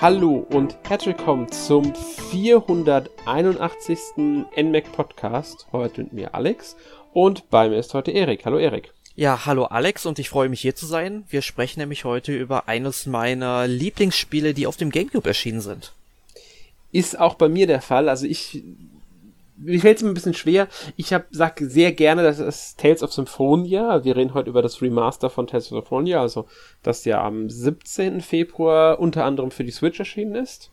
hallo und herzlich willkommen zum 481. NMAC Podcast. Heute mit mir Alex und bei mir ist heute Erik. Hallo Erik. Ja, hallo Alex und ich freue mich hier zu sein. Wir sprechen nämlich heute über eines meiner Lieblingsspiele, die auf dem GameCube erschienen sind. Ist auch bei mir der Fall. Also ich mir fällt es mir ein bisschen schwer. Ich hab, sag sehr gerne, das ist Tales of Symphonia. Wir reden heute über das Remaster von Tales of Symphonia, also das ja am 17. Februar unter anderem für die Switch erschienen ist.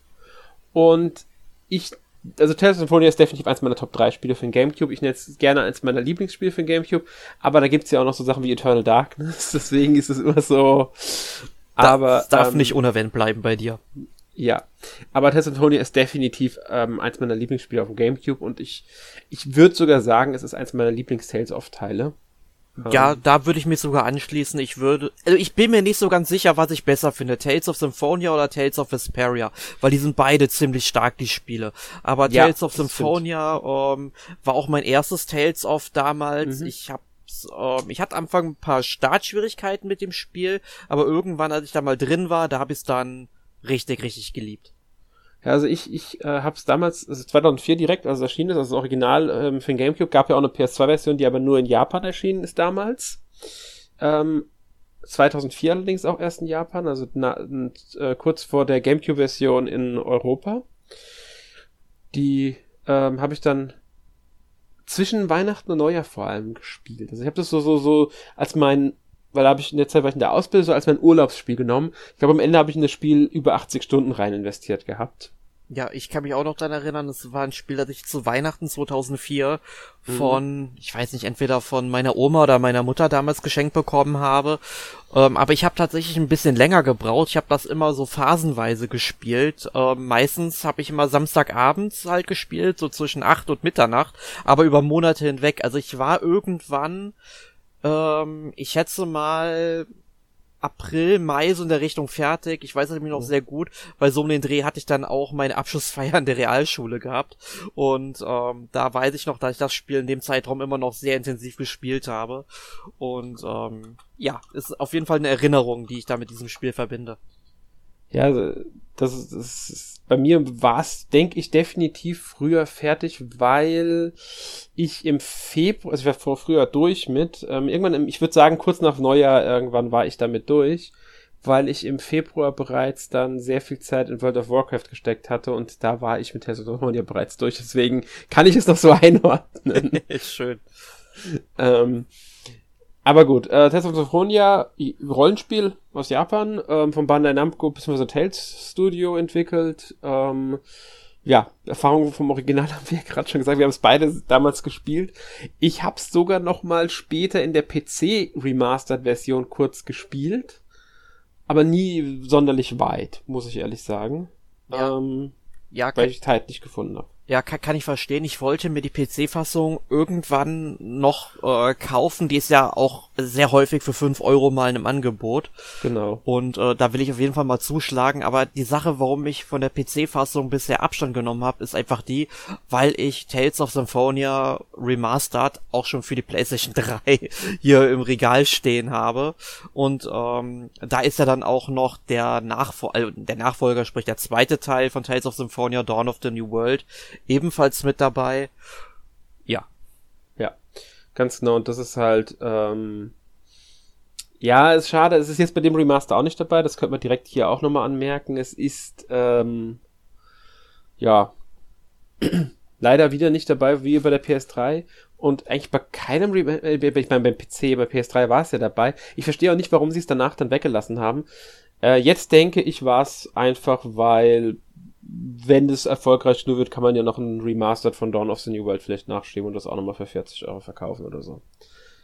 Und ich, also Tales of Symphonia ist definitiv eins meiner Top 3 Spiele für den Gamecube. Ich nenne es gerne eins meiner Lieblingsspiele für den Gamecube, aber da gibt's ja auch noch so Sachen wie Eternal Darkness, deswegen ist es immer so. Aber. Das darf ähm, nicht unerwähnt bleiben bei dir. Ja, aber Testimony ist definitiv ähm, eins meiner Lieblingsspiele auf dem Gamecube und ich, ich würde sogar sagen, es ist eins meiner Lieblings-Tales-of-Teile. Ja, ähm, da würde ich mich sogar anschließen. Ich würde, also ich bin mir nicht so ganz sicher, was ich besser finde, Tales of Symphonia oder Tales of Vesperia, weil die sind beide ziemlich stark, die Spiele. Aber ja, Tales of Symphonia ähm, war auch mein erstes Tales of damals. Mhm. Ich habe ähm, ich hatte am Anfang ein paar Startschwierigkeiten mit dem Spiel, aber irgendwann, als ich da mal drin war, da habe ich es dann richtig, richtig geliebt. Ja, also ich, ich äh, habe es damals, also 2004 direkt, also erschienen ist, also das Original ähm, für den Gamecube, gab ja auch eine PS2-Version, die aber nur in Japan erschienen ist damals. Ähm, 2004 allerdings auch erst in Japan, also na, äh, kurz vor der Gamecube-Version in Europa. Die ähm, habe ich dann zwischen Weihnachten und Neujahr vor allem gespielt. Also ich habe das so so so als mein weil da habe ich in der Zeit war ich in der Ausbildung so als mein Urlaubsspiel genommen. Ich glaube, am Ende habe ich in das Spiel über 80 Stunden rein investiert gehabt. Ja, ich kann mich auch noch daran erinnern, es war ein Spiel, das ich zu Weihnachten 2004 mhm. von, ich weiß nicht, entweder von meiner Oma oder meiner Mutter damals geschenkt bekommen habe. Ähm, aber ich habe tatsächlich ein bisschen länger gebraucht. Ich habe das immer so phasenweise gespielt. Ähm, meistens habe ich immer Samstagabends halt gespielt, so zwischen 8 und Mitternacht, aber über Monate hinweg. Also ich war irgendwann ähm, ich schätze mal April, Mai so in der Richtung fertig. Ich weiß nämlich noch mhm. sehr gut, weil so um den Dreh hatte ich dann auch meine Abschlussfeier in der Realschule gehabt. Und ähm, da weiß ich noch, dass ich das Spiel in dem Zeitraum immer noch sehr intensiv gespielt habe. Und ähm, ja, ist auf jeden Fall eine Erinnerung, die ich da mit diesem Spiel verbinde. Ja, das ist, das ist bei mir war es, denke ich, definitiv früher fertig, weil ich im Februar, also ich war vor früher durch mit, ähm, irgendwann, im, ich würde sagen, kurz nach Neujahr irgendwann war ich damit durch, weil ich im Februar bereits dann sehr viel Zeit in World of Warcraft gesteckt hatte und da war ich mit Tales of ja bereits durch, deswegen kann ich es noch so einordnen. Schön. ähm, aber gut, äh, Tales of Symphonia, Rollenspiel aus Japan, ähm, von Bandai Namco bzw. Tales Studio entwickelt. Ähm, ja, Erfahrungen vom Original haben wir ja gerade schon gesagt, wir haben es beide damals gespielt. Ich habe es sogar noch mal später in der PC Remastered Version kurz gespielt, aber nie sonderlich weit, muss ich ehrlich sagen. Ja, ähm, ja weil ich Zeit nicht gefunden habe. Ja, kann, kann ich verstehen. Ich wollte mir die PC-Fassung irgendwann noch äh, kaufen. Die ist ja auch sehr häufig für fünf Euro mal in einem Angebot. Genau. Und äh, da will ich auf jeden Fall mal zuschlagen. Aber die Sache, warum ich von der PC-Fassung bisher Abstand genommen habe, ist einfach die, weil ich Tales of Symphonia Remastered auch schon für die PlayStation 3 hier im Regal stehen habe. Und ähm, da ist ja dann auch noch der, Nachfol äh, der Nachfolger, sprich der zweite Teil von Tales of Symphonia Dawn of the New World ebenfalls mit dabei. Ja. Ja, ganz genau. Und das ist halt, ähm, ja, ist schade. Es ist jetzt bei dem Remaster auch nicht dabei. Das könnte man direkt hier auch nochmal anmerken. Es ist, ähm, ja, leider wieder nicht dabei wie bei der PS3 und eigentlich bei keinem Remaster, äh, ich meine beim PC, bei PS3 war es ja dabei. Ich verstehe auch nicht, warum sie es danach dann weggelassen haben. Äh, jetzt denke ich, war es einfach, weil wenn es erfolgreich nur wird, kann man ja noch ein Remastered von Dawn of the New World vielleicht nachschieben und das auch nochmal für 40 Euro verkaufen oder so.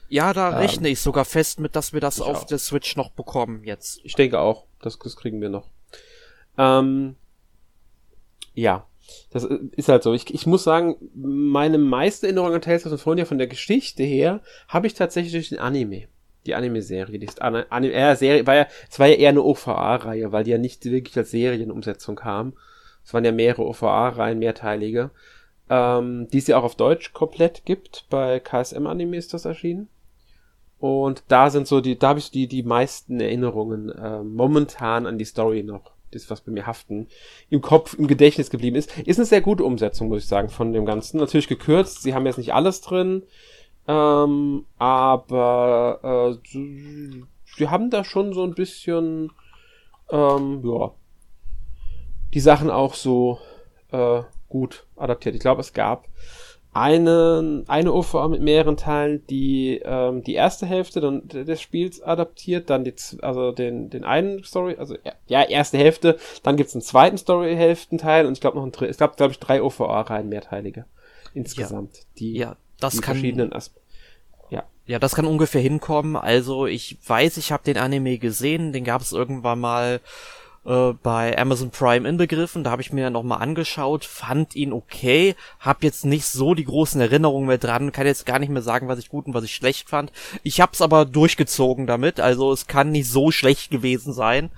Ja, da ähm, rechne ich sogar fest mit, dass wir das auf auch. der Switch noch bekommen jetzt. Ich denke auch, das, das kriegen wir noch. Ähm, ja, das ist halt so. Ich, ich muss sagen, meine meiste Erinnerung an Tales of Symphonia von der Geschichte her habe ich tatsächlich durch den Anime. Die Anime-Serie. Die ist Anime, äh, Serie, war ja, es war ja eher eine OVA-Reihe, weil die ja nicht wirklich als Serienumsetzung kam. Es waren ja mehrere OVA-Reihen, mehrteilige. Ähm, die es ja auch auf Deutsch komplett gibt. Bei KSM Anime ist das erschienen. Und da sind so die, da habe ich die, die meisten Erinnerungen äh, momentan an die Story noch. das, was bei mir haften, im Kopf, im Gedächtnis geblieben ist. Ist eine sehr gute Umsetzung, muss ich sagen, von dem Ganzen. Natürlich gekürzt, sie haben jetzt nicht alles drin, ähm, aber äh, sie haben da schon so ein bisschen, ähm, ja, die Sachen auch so äh, gut adaptiert. Ich glaube, es gab eine, eine OVA mit mehreren Teilen, die ähm, die erste Hälfte dann, des Spiels adaptiert, dann die, also den, den einen Story, also ja, erste Hälfte, dann gibt's einen zweiten Story-Hälftenteil und ich glaube noch ein es gab, glaube ich, drei OVA-Reihen mehrteilige insgesamt, ja. die, ja, das die kann, verschiedenen Aspekte. Ja. Ja, das kann ungefähr hinkommen. Also ich weiß, ich habe den Anime gesehen, den gab es irgendwann mal äh, bei Amazon Prime inbegriffen. Da habe ich mir dann nochmal angeschaut, fand ihn okay, hab jetzt nicht so die großen Erinnerungen mehr dran, kann jetzt gar nicht mehr sagen, was ich gut und was ich schlecht fand. Ich hab's aber durchgezogen damit, also es kann nicht so schlecht gewesen sein.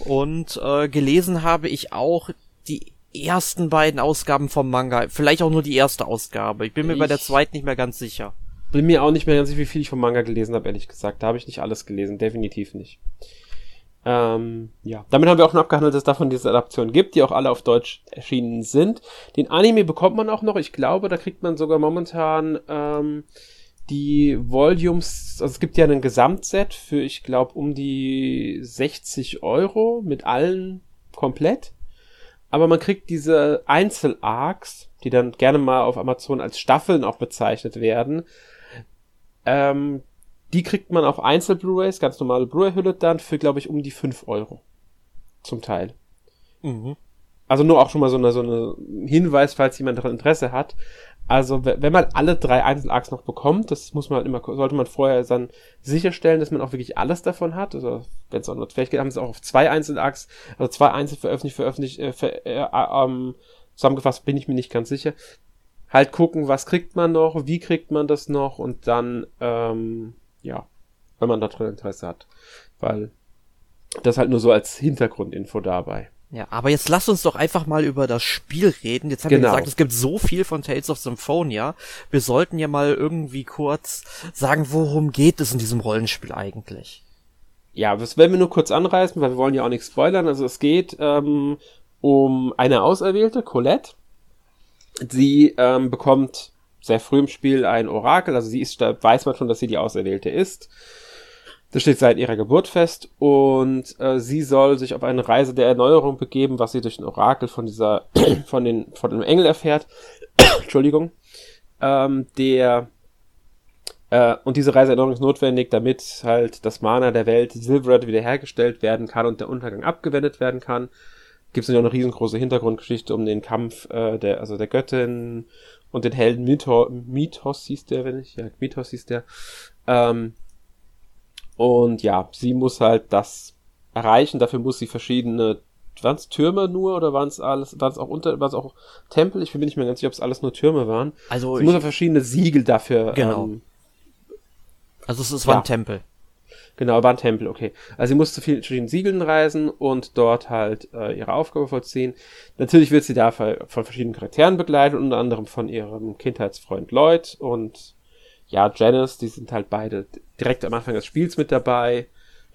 Und äh, gelesen habe ich auch die ersten beiden Ausgaben vom Manga, vielleicht auch nur die erste Ausgabe. Ich bin mir ich bei der zweiten nicht mehr ganz sicher. Bin mir auch nicht mehr ganz sicher, wie viel ich vom Manga gelesen habe, ehrlich gesagt. Da habe ich nicht alles gelesen, definitiv nicht. Ähm, ja, damit haben wir auch schon abgehandelt, dass es davon diese Adaptionen gibt, die auch alle auf Deutsch erschienen sind. Den Anime bekommt man auch noch. Ich glaube, da kriegt man sogar momentan ähm, die Volumes. Also es gibt ja ein Gesamtset für, ich glaube, um die 60 Euro mit allen komplett. Aber man kriegt diese Einzel-Arcs, die dann gerne mal auf Amazon als Staffeln auch bezeichnet werden. Ähm, die kriegt man auf Einzel-Blu-rays, ganz normale Blu-ray-Hülle dann für, glaube ich, um die 5 Euro. Zum Teil. Mhm. Also nur auch schon mal so eine, so eine Hinweis, falls jemand daran Interesse hat. Also wenn man alle drei Einzel-Arcs noch bekommt, das muss man halt immer, sollte man vorher dann sicherstellen, dass man auch wirklich alles davon hat. Also wenn es auch nur vielleicht geht, haben sie auch auf zwei Einzel-Arcs, also zwei Einzel veröffentlicht, veröffentlicht, äh, ver, äh, äh, ähm, zusammengefasst bin ich mir nicht ganz sicher. Halt gucken, was kriegt man noch, wie kriegt man das noch und dann ähm, ja, wenn man da drin Interesse hat. Weil das halt nur so als Hintergrundinfo dabei. Ja, aber jetzt lass uns doch einfach mal über das Spiel reden. Jetzt haben genau. wir gesagt, es gibt so viel von Tales of Symphonia. Wir sollten ja mal irgendwie kurz sagen, worum geht es in diesem Rollenspiel eigentlich? Ja, das werden wir nur kurz anreißen, weil wir wollen ja auch nichts spoilern. Also es geht ähm, um eine Auserwählte, Colette. Sie ähm, bekommt sehr früh im Spiel ein Orakel, also sie ist, da weiß man schon, dass sie die Auserwählte ist. Das steht seit ihrer Geburt fest und äh, sie soll sich auf eine Reise der Erneuerung begeben, was sie durch ein Orakel von dieser, von den, von dem Engel erfährt. Entschuldigung. Ähm, der äh, und diese Reise Erneuerung ist notwendig, damit halt das Mana der Welt Silverred wiederhergestellt werden kann und der Untergang abgewendet werden kann. Gibt es natürlich auch eine riesengroße Hintergrundgeschichte um den Kampf äh, der, also der Göttin und den Helden Mythos, Mythos hieß der, wenn ich, ja, Mythos hieß der. Ähm, und ja, sie muss halt das erreichen, dafür muss sie verschiedene, waren es Türme nur oder waren es alles, waren es auch unter, waren es auch Tempel? Ich bin mir nicht mehr ganz sicher, ob es alles nur Türme waren. Also sie muss ja verschiedene Siegel dafür. Genau. Ähm, also es, es war ja. ein Tempel. Genau, war ein Tempel, okay. Also sie muss zu vielen verschiedenen Siegeln reisen und dort halt äh, ihre Aufgabe vollziehen. Natürlich wird sie da von verschiedenen Charakteren begleitet, unter anderem von ihrem Kindheitsfreund Lloyd und ja, Janice, die sind halt beide direkt am Anfang des Spiels mit dabei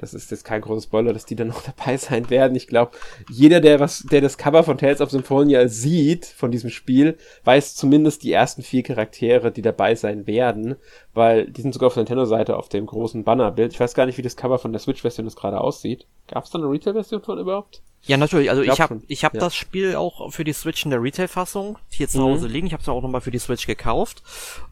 das ist jetzt kein großes Spoiler, dass die dann noch dabei sein werden. Ich glaube, jeder, der was, der das Cover von Tales of Symphonia sieht von diesem Spiel, weiß zumindest die ersten vier Charaktere, die dabei sein werden, weil die sind sogar auf der Nintendo-Seite auf dem großen Bannerbild. Ich weiß gar nicht, wie das Cover von der Switch-Version das gerade aussieht. Gab es da eine Retail-Version von überhaupt? Ja, natürlich. Also ich, ich habe ich hab ja. das Spiel auch für die Switch in der Retail-Fassung hier zu Hause mhm. liegen. Ich habe es auch nochmal für die Switch gekauft.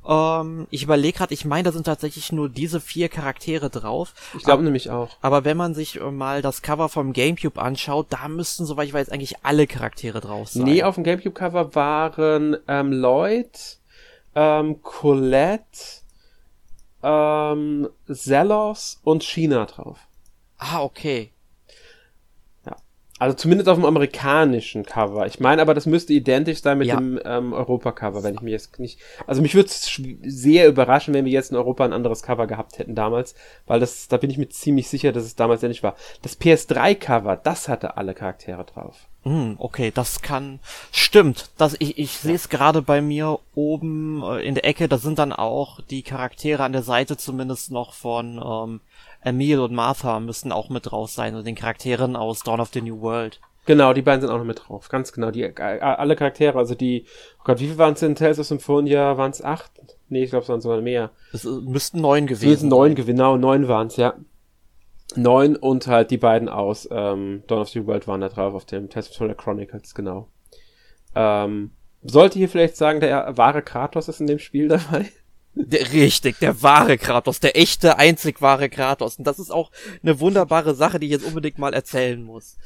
Ähm, ich überlege gerade, ich meine, da sind tatsächlich nur diese vier Charaktere drauf. Ich glaube nämlich auch. Aber wenn man sich äh, mal das Cover vom GameCube anschaut, da müssten, soweit ich weiß, eigentlich alle Charaktere drauf sein. Nee, auf dem GameCube-Cover waren ähm, Lloyd, ähm, Colette, ähm, Zelos und China drauf. Ah, okay. Also zumindest auf dem amerikanischen Cover. Ich meine aber, das müsste identisch sein mit ja. dem ähm, Europa-Cover, wenn ich mir jetzt nicht. Also mich würde es sehr überraschen, wenn wir jetzt in Europa ein anderes Cover gehabt hätten damals, weil das, da bin ich mir ziemlich sicher, dass es damals ja nicht war. Das PS3-Cover, das hatte alle Charaktere drauf. Hm, okay, das kann. Stimmt. Das, ich ich sehe es gerade bei mir oben äh, in der Ecke, da sind dann auch die Charaktere an der Seite zumindest noch von ähm, Emil und Martha müssten auch mit raus sein und den Charakteren aus Dawn of the New World. Genau, die beiden sind auch noch mit drauf. Ganz genau. Die, äh, alle Charaktere, also die, oh Gott, wie viel waren es in Tales of Symphonia? Waren es acht? Nee, ich glaube, es waren sogar mehr. Es äh, müssten neun gewesen sein. Es neun, genau, neun waren es, ja. Neun und halt die beiden aus ähm, Dawn of the World waren da drauf auf dem Tales of Symphonia Chronicles, genau. Ähm, sollte hier vielleicht sagen, der wahre Kratos ist in dem Spiel dabei? Der, richtig, der wahre Kratos, der echte, einzig wahre Kratos. Und das ist auch eine wunderbare Sache, die ich jetzt unbedingt mal erzählen muss.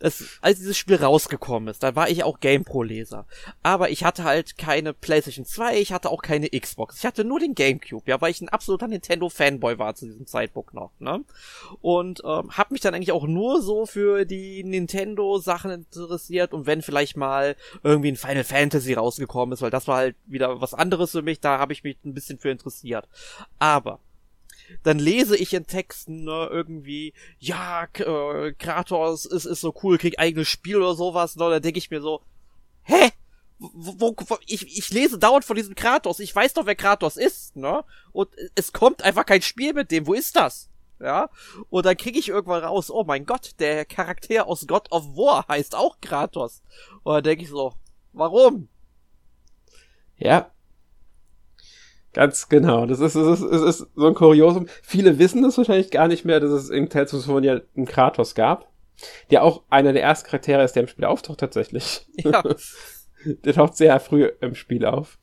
Das, als dieses Spiel rausgekommen ist, da war ich auch GamePro-Leser. Aber ich hatte halt keine PlayStation 2, ich hatte auch keine Xbox. Ich hatte nur den GameCube, ja, weil ich ein absoluter Nintendo-Fanboy war zu diesem Zeitpunkt noch, ne? Und ähm, hab mich dann eigentlich auch nur so für die Nintendo-Sachen interessiert und wenn vielleicht mal irgendwie ein Final Fantasy rausgekommen ist, weil das war halt wieder was anderes für mich, da habe ich mich ein bisschen bisschen für interessiert. Aber dann lese ich in Texten ne, irgendwie, ja, äh, Kratos ist, ist so cool, krieg eigenes Spiel oder sowas, ne, da denke ich mir so, hä? Wo, wo, ich, ich lese dauernd von diesem Kratos, ich weiß doch, wer Kratos ist, ne? Und es kommt einfach kein Spiel mit dem, wo ist das? Ja? Und dann kriege ich irgendwann raus, oh mein Gott, der Charakter aus God of War heißt auch Kratos. Und dann denke ich so, warum? Ja, Ganz genau. Das ist, das ist, das ist so ein Kuriosum. Viele wissen das wahrscheinlich gar nicht mehr, dass es in Tales of Symphonia einen Kratos gab. Der auch einer der ersten Charaktere ist, der im Spiel auftaucht tatsächlich. Ja. der taucht sehr früh im Spiel auf.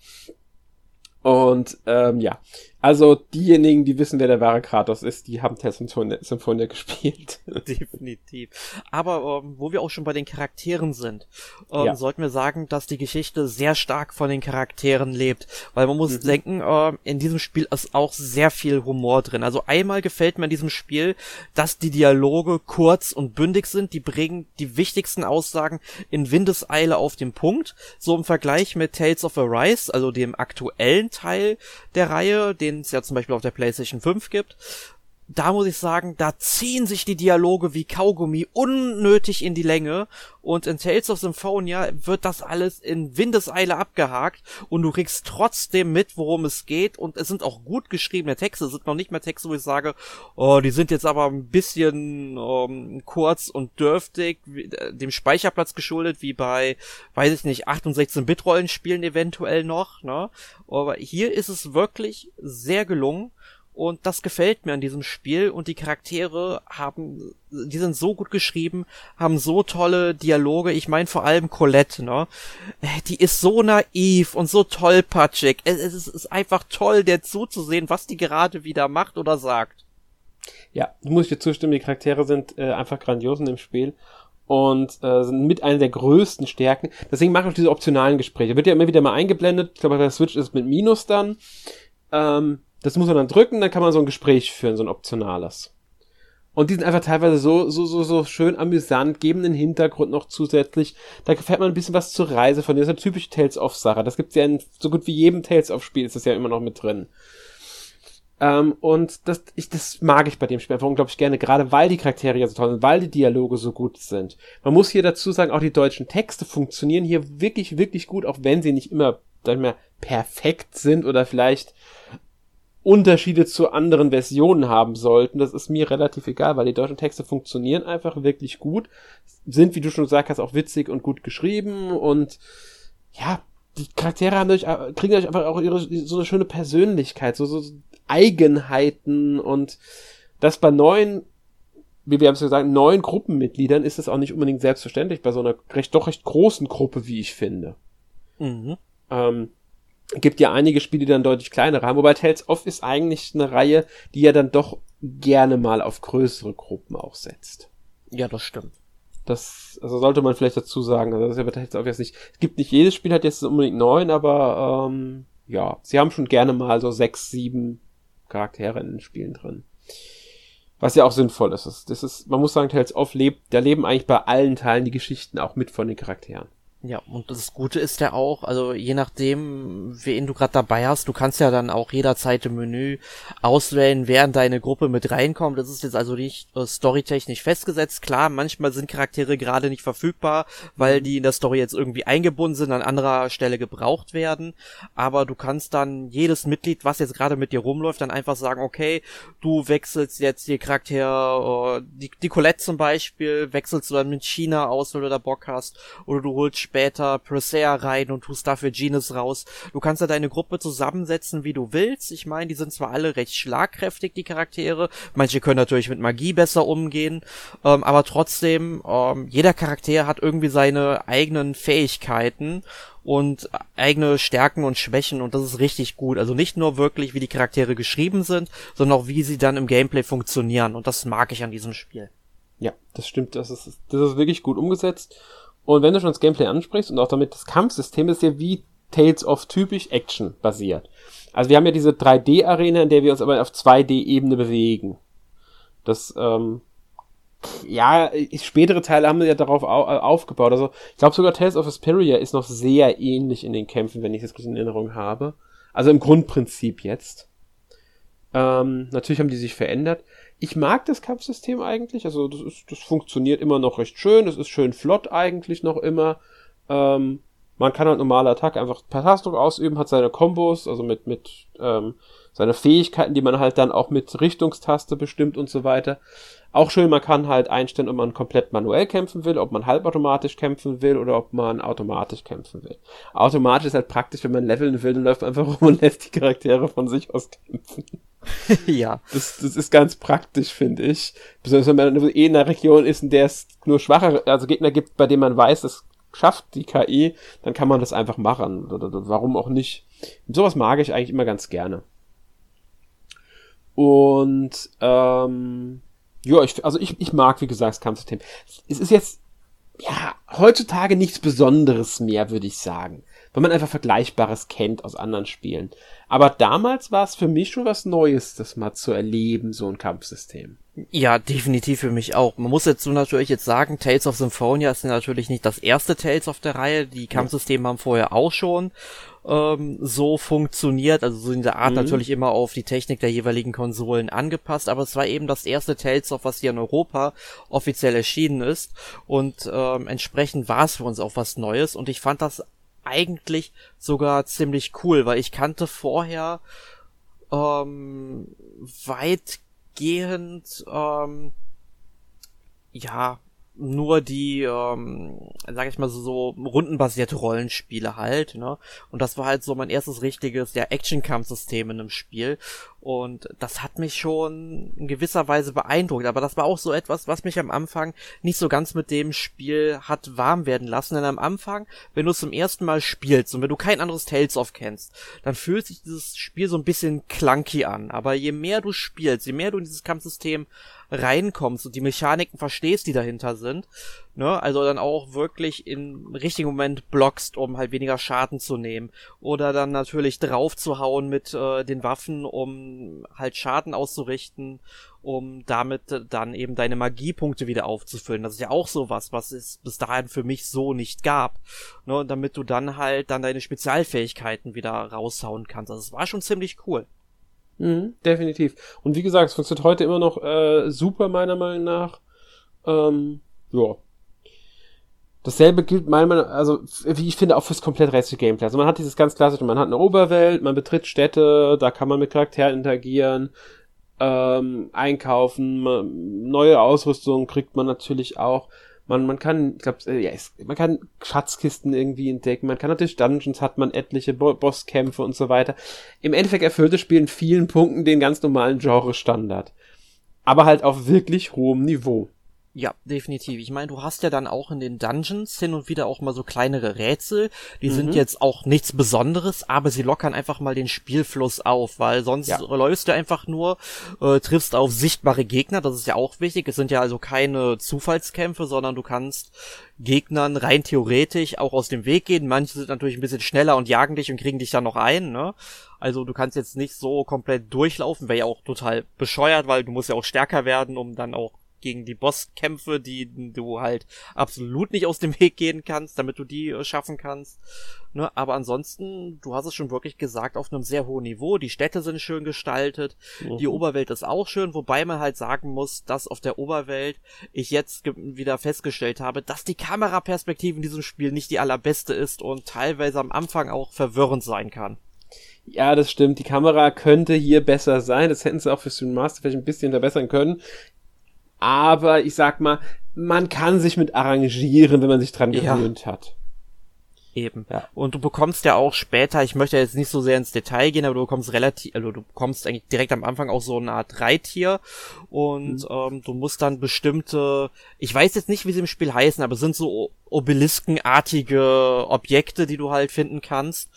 Und ähm, ja, also diejenigen, die wissen, wer der wahre Kratos ist, die haben Tales Symphonia gespielt. Definitiv. Aber ähm, wo wir auch schon bei den Charakteren sind, ähm, ja. sollten wir sagen, dass die Geschichte sehr stark von den Charakteren lebt. Weil man muss mhm. denken, äh, in diesem Spiel ist auch sehr viel Humor drin. Also einmal gefällt mir in diesem Spiel, dass die Dialoge kurz und bündig sind. Die bringen die wichtigsten Aussagen in Windeseile auf den Punkt. So im Vergleich mit Tales of Arise, also dem aktuellen Teil der Reihe, den den es ja zum Beispiel auf der PlayStation 5 gibt. Da muss ich sagen, da ziehen sich die Dialoge wie Kaugummi unnötig in die Länge. Und in Tales of Symphonia wird das alles in Windeseile abgehakt. Und du kriegst trotzdem mit, worum es geht. Und es sind auch gut geschriebene Texte, es sind noch nicht mehr Texte, wo ich sage, oh, die sind jetzt aber ein bisschen ähm, kurz und dürftig, äh, dem Speicherplatz geschuldet, wie bei, weiß ich nicht, 8 und 16-Bit Rollenspielen eventuell noch, ne? Aber hier ist es wirklich sehr gelungen und das gefällt mir an diesem Spiel und die Charaktere haben, die sind so gut geschrieben, haben so tolle Dialoge. Ich meine vor allem Colette, ne? Die ist so naiv und so tollpatschig. Es, es ist einfach toll, der zuzusehen, was die gerade wieder macht oder sagt. Ja, muss ich dir zustimmen, die Charaktere sind äh, einfach grandios in dem Spiel und äh, sind mit einer der größten Stärken. Deswegen mache ich diese optionalen Gespräche. Wird ja immer wieder mal eingeblendet. Ich glaube, der Switch ist mit Minus dann. Ähm, das muss man dann drücken, dann kann man so ein Gespräch führen, so ein optionales. Und die sind einfach teilweise so, so, so, so schön amüsant, geben den Hintergrund noch zusätzlich. Da gefällt man ein bisschen was zur Reise von dieser typische Tales of Sache. Das gibt's ja in so gut wie jedem Tales of Spiel ist das ja immer noch mit drin. Ähm, und das, ich, das mag ich bei dem Spiel einfach unglaublich gerne, gerade weil die Charaktere ja so toll sind, weil die Dialoge so gut sind. Man muss hier dazu sagen, auch die deutschen Texte funktionieren hier wirklich, wirklich gut, auch wenn sie nicht immer, sag ich mal, perfekt sind oder vielleicht Unterschiede zu anderen Versionen haben sollten. Das ist mir relativ egal, weil die deutschen Texte funktionieren einfach wirklich gut, sind, wie du schon gesagt hast, auch witzig und gut geschrieben und ja, die Charaktere haben durch, kriegen durch einfach auch ihre, so eine schöne Persönlichkeit, so, so Eigenheiten und das bei neuen, wie wir haben es gesagt, neuen Gruppenmitgliedern ist es auch nicht unbedingt selbstverständlich bei so einer recht, doch recht großen Gruppe, wie ich finde. Mhm. Ähm, gibt ja einige Spiele, die dann deutlich kleinere haben, wobei Tales of ist eigentlich eine Reihe, die ja dann doch gerne mal auf größere Gruppen auch setzt. Ja, das stimmt. Das, also sollte man vielleicht dazu sagen, also das ist ja bei Tales of jetzt nicht, es gibt nicht jedes Spiel hat jetzt unbedingt neun, aber ähm, ja, sie haben schon gerne mal so sechs, sieben Charaktere in den Spielen drin. Was ja auch sinnvoll ist. Das ist, man muss sagen, Tales of lebt, da leben eigentlich bei allen Teilen die Geschichten auch mit von den Charakteren. Ja, und das Gute ist ja auch, also je nachdem, wen du gerade dabei hast, du kannst ja dann auch jederzeit im Menü auswählen, während deine Gruppe mit reinkommt. Das ist jetzt also nicht äh, storytechnisch festgesetzt. Klar, manchmal sind Charaktere gerade nicht verfügbar, weil die in der Story jetzt irgendwie eingebunden sind, an anderer Stelle gebraucht werden. Aber du kannst dann jedes Mitglied, was jetzt gerade mit dir rumläuft, dann einfach sagen, okay, du wechselst jetzt die Charakter, äh, die, die Colette zum Beispiel, wechselst du dann mit China aus, weil du da Bock hast, oder du holst später Presea rein und tust dafür Genus raus. Du kannst ja deine Gruppe zusammensetzen, wie du willst. Ich meine, die sind zwar alle recht schlagkräftig, die Charaktere. Manche können natürlich mit Magie besser umgehen. Ähm, aber trotzdem, ähm, jeder Charakter hat irgendwie seine eigenen Fähigkeiten und eigene Stärken und Schwächen und das ist richtig gut. Also nicht nur wirklich, wie die Charaktere geschrieben sind, sondern auch wie sie dann im Gameplay funktionieren und das mag ich an diesem Spiel. Ja, das stimmt, das ist, das ist wirklich gut umgesetzt und wenn du schon das Gameplay ansprichst und auch damit das Kampfsystem ist ja wie Tales of typisch Action basiert. Also wir haben ja diese 3D-Arena, in der wir uns aber auf 2D-Ebene bewegen. Das, ähm, ja, spätere Teile haben ja darauf au äh, aufgebaut. Also ich glaube sogar Tales of Asperia ist noch sehr ähnlich in den Kämpfen, wenn ich das in Erinnerung habe. Also im Grundprinzip jetzt. Ähm, natürlich haben die sich verändert ich mag das Kampfsystem eigentlich. Also das ist, das funktioniert immer noch recht schön. Das ist schön flott eigentlich noch immer. Ähm, man kann halt normale Attack einfach per Tasten ausüben, hat seine Kombos, also mit, mit ähm, seine Fähigkeiten, die man halt dann auch mit Richtungstaste bestimmt und so weiter. Auch schön, man kann halt einstellen, ob man komplett manuell kämpfen will, ob man halbautomatisch kämpfen will oder ob man automatisch kämpfen will. Automatisch ist halt praktisch, wenn man leveln will, dann läuft man einfach rum und lässt die Charaktere von sich aus kämpfen. ja. Das, das ist ganz praktisch, finde ich. Besonders wenn man eh in einer Region ist, in der es nur schwache, also Gegner gibt, bei denen man weiß, das schafft die KI, dann kann man das einfach machen. Warum auch nicht? Und sowas mag ich eigentlich immer ganz gerne. Und ähm, ja, ich, also ich, ich mag, wie gesagt, das Kampfsystem. Es ist jetzt ja heutzutage nichts Besonderes mehr, würde ich sagen weil man einfach Vergleichbares kennt aus anderen Spielen. Aber damals war es für mich schon was Neues, das mal zu erleben, so ein Kampfsystem. Ja, definitiv für mich auch. Man muss jetzt so natürlich jetzt sagen, Tales of Symphonia ist natürlich nicht das erste Tales auf der Reihe. Die Kampfsysteme haben vorher auch schon ähm, so funktioniert, also so in der Art mhm. natürlich immer auf die Technik der jeweiligen Konsolen angepasst, aber es war eben das erste Tales of, was hier in Europa offiziell erschienen ist und ähm, entsprechend war es für uns auch was Neues und ich fand das eigentlich sogar ziemlich cool, weil ich kannte vorher ähm, weitgehend ähm, ja nur die, ähm, sag ich mal so, so rundenbasierte Rollenspiele halt, ne? Und das war halt so mein erstes richtiges, ja, Action-Kampfsystem in einem Spiel. Und das hat mich schon in gewisser Weise beeindruckt. Aber das war auch so etwas, was mich am Anfang nicht so ganz mit dem Spiel hat warm werden lassen. Denn am Anfang, wenn du es zum ersten Mal spielst und wenn du kein anderes Tales of kennst, dann fühlt sich dieses Spiel so ein bisschen clunky an. Aber je mehr du spielst, je mehr du in dieses Kampfsystem reinkommst und die Mechaniken verstehst, die dahinter sind, ne, also dann auch wirklich im richtigen Moment blockst, um halt weniger Schaden zu nehmen oder dann natürlich drauf zu hauen mit äh, den Waffen, um halt Schaden auszurichten, um damit dann eben deine Magiepunkte wieder aufzufüllen. Das ist ja auch sowas, was es bis dahin für mich so nicht gab, ne, damit du dann halt dann deine Spezialfähigkeiten wieder raushauen kannst. Also es war schon ziemlich cool. Mhm, definitiv. Und wie gesagt, es funktioniert heute immer noch äh, super, meiner Meinung nach. Ähm, ja. Dasselbe gilt meiner Meinung nach, also wie ich finde, auch fürs komplett restliche Gameplay. Also man hat dieses ganz klassische, man hat eine Oberwelt, man betritt Städte, da kann man mit Charakteren interagieren, ähm, einkaufen, neue Ausrüstung kriegt man natürlich auch man, man kann, ich glaube, äh, ja, man kann Schatzkisten irgendwie entdecken, man kann natürlich Dungeons, hat man etliche Bo Bosskämpfe und so weiter. Im Endeffekt erfüllt das Spiel in vielen Punkten den ganz normalen Genre-Standard. Aber halt auf wirklich hohem Niveau. Ja, definitiv. Ich meine, du hast ja dann auch in den Dungeons hin und wieder auch mal so kleinere Rätsel. Die mhm. sind jetzt auch nichts Besonderes, aber sie lockern einfach mal den Spielfluss auf, weil sonst ja. läufst du einfach nur, äh, triffst auf sichtbare Gegner, das ist ja auch wichtig. Es sind ja also keine Zufallskämpfe, sondern du kannst Gegnern rein theoretisch auch aus dem Weg gehen. Manche sind natürlich ein bisschen schneller und jagen dich und kriegen dich dann noch ein, ne? Also du kannst jetzt nicht so komplett durchlaufen, wäre ja auch total bescheuert, weil du musst ja auch stärker werden, um dann auch gegen die Bosskämpfe, die du halt absolut nicht aus dem Weg gehen kannst, damit du die äh, schaffen kannst. Ne? Aber ansonsten, du hast es schon wirklich gesagt, auf einem sehr hohen Niveau. Die Städte sind schön gestaltet, mhm. die Oberwelt ist auch schön, wobei man halt sagen muss, dass auf der Oberwelt ich jetzt wieder festgestellt habe, dass die Kameraperspektive in diesem Spiel nicht die allerbeste ist und teilweise am Anfang auch verwirrend sein kann. Ja, das stimmt. Die Kamera könnte hier besser sein. Das hätten sie auch für Stream Master vielleicht ein bisschen verbessern können. Aber ich sag mal, man kann sich mit arrangieren, wenn man sich dran gewöhnt ja. hat. Eben. Ja. Und du bekommst ja auch später, ich möchte jetzt nicht so sehr ins Detail gehen, aber du bekommst relativ, also du bekommst eigentlich direkt am Anfang auch so eine Art Reittier und mhm. ähm, du musst dann bestimmte, ich weiß jetzt nicht, wie sie im Spiel heißen, aber sind so Obeliskenartige Objekte, die du halt finden kannst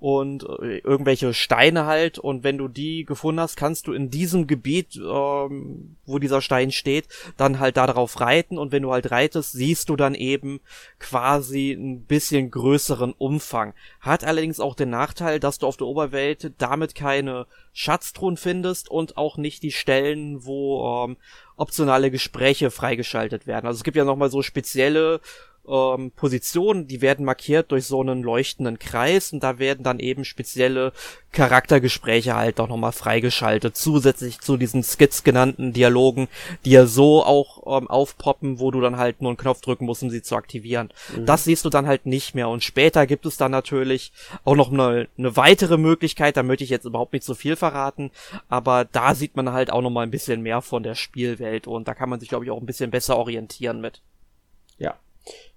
und äh, irgendwelche Steine halt und wenn du die gefunden hast, kannst du in diesem Gebiet, ähm, wo dieser Stein steht, dann halt da drauf reiten und wenn du halt reitest, siehst du dann eben quasi ein bisschen größeren Umfang. Hat allerdings auch den Nachteil, dass du auf der Oberwelt damit keine Schatztruhen findest und auch nicht die Stellen, wo ähm, optionale Gespräche freigeschaltet werden. Also es gibt ja nochmal so spezielle ähm, Positionen, die werden markiert durch so einen leuchtenden Kreis und da werden dann eben spezielle Charaktergespräche halt auch nochmal freigeschaltet, zusätzlich zu diesen Skits genannten Dialogen, die ja so auch ähm, aufpoppen, wo du dann halt nur einen Knopf drücken musst, um sie zu aktivieren. Mhm. Das siehst du dann halt nicht mehr und später gibt es dann natürlich auch noch eine, eine weitere Möglichkeit, da möchte ich jetzt überhaupt nicht so viel verraten, aber da sieht man halt auch nochmal ein bisschen mehr von der Spielwelt und da kann man sich glaube ich auch ein bisschen besser orientieren mit.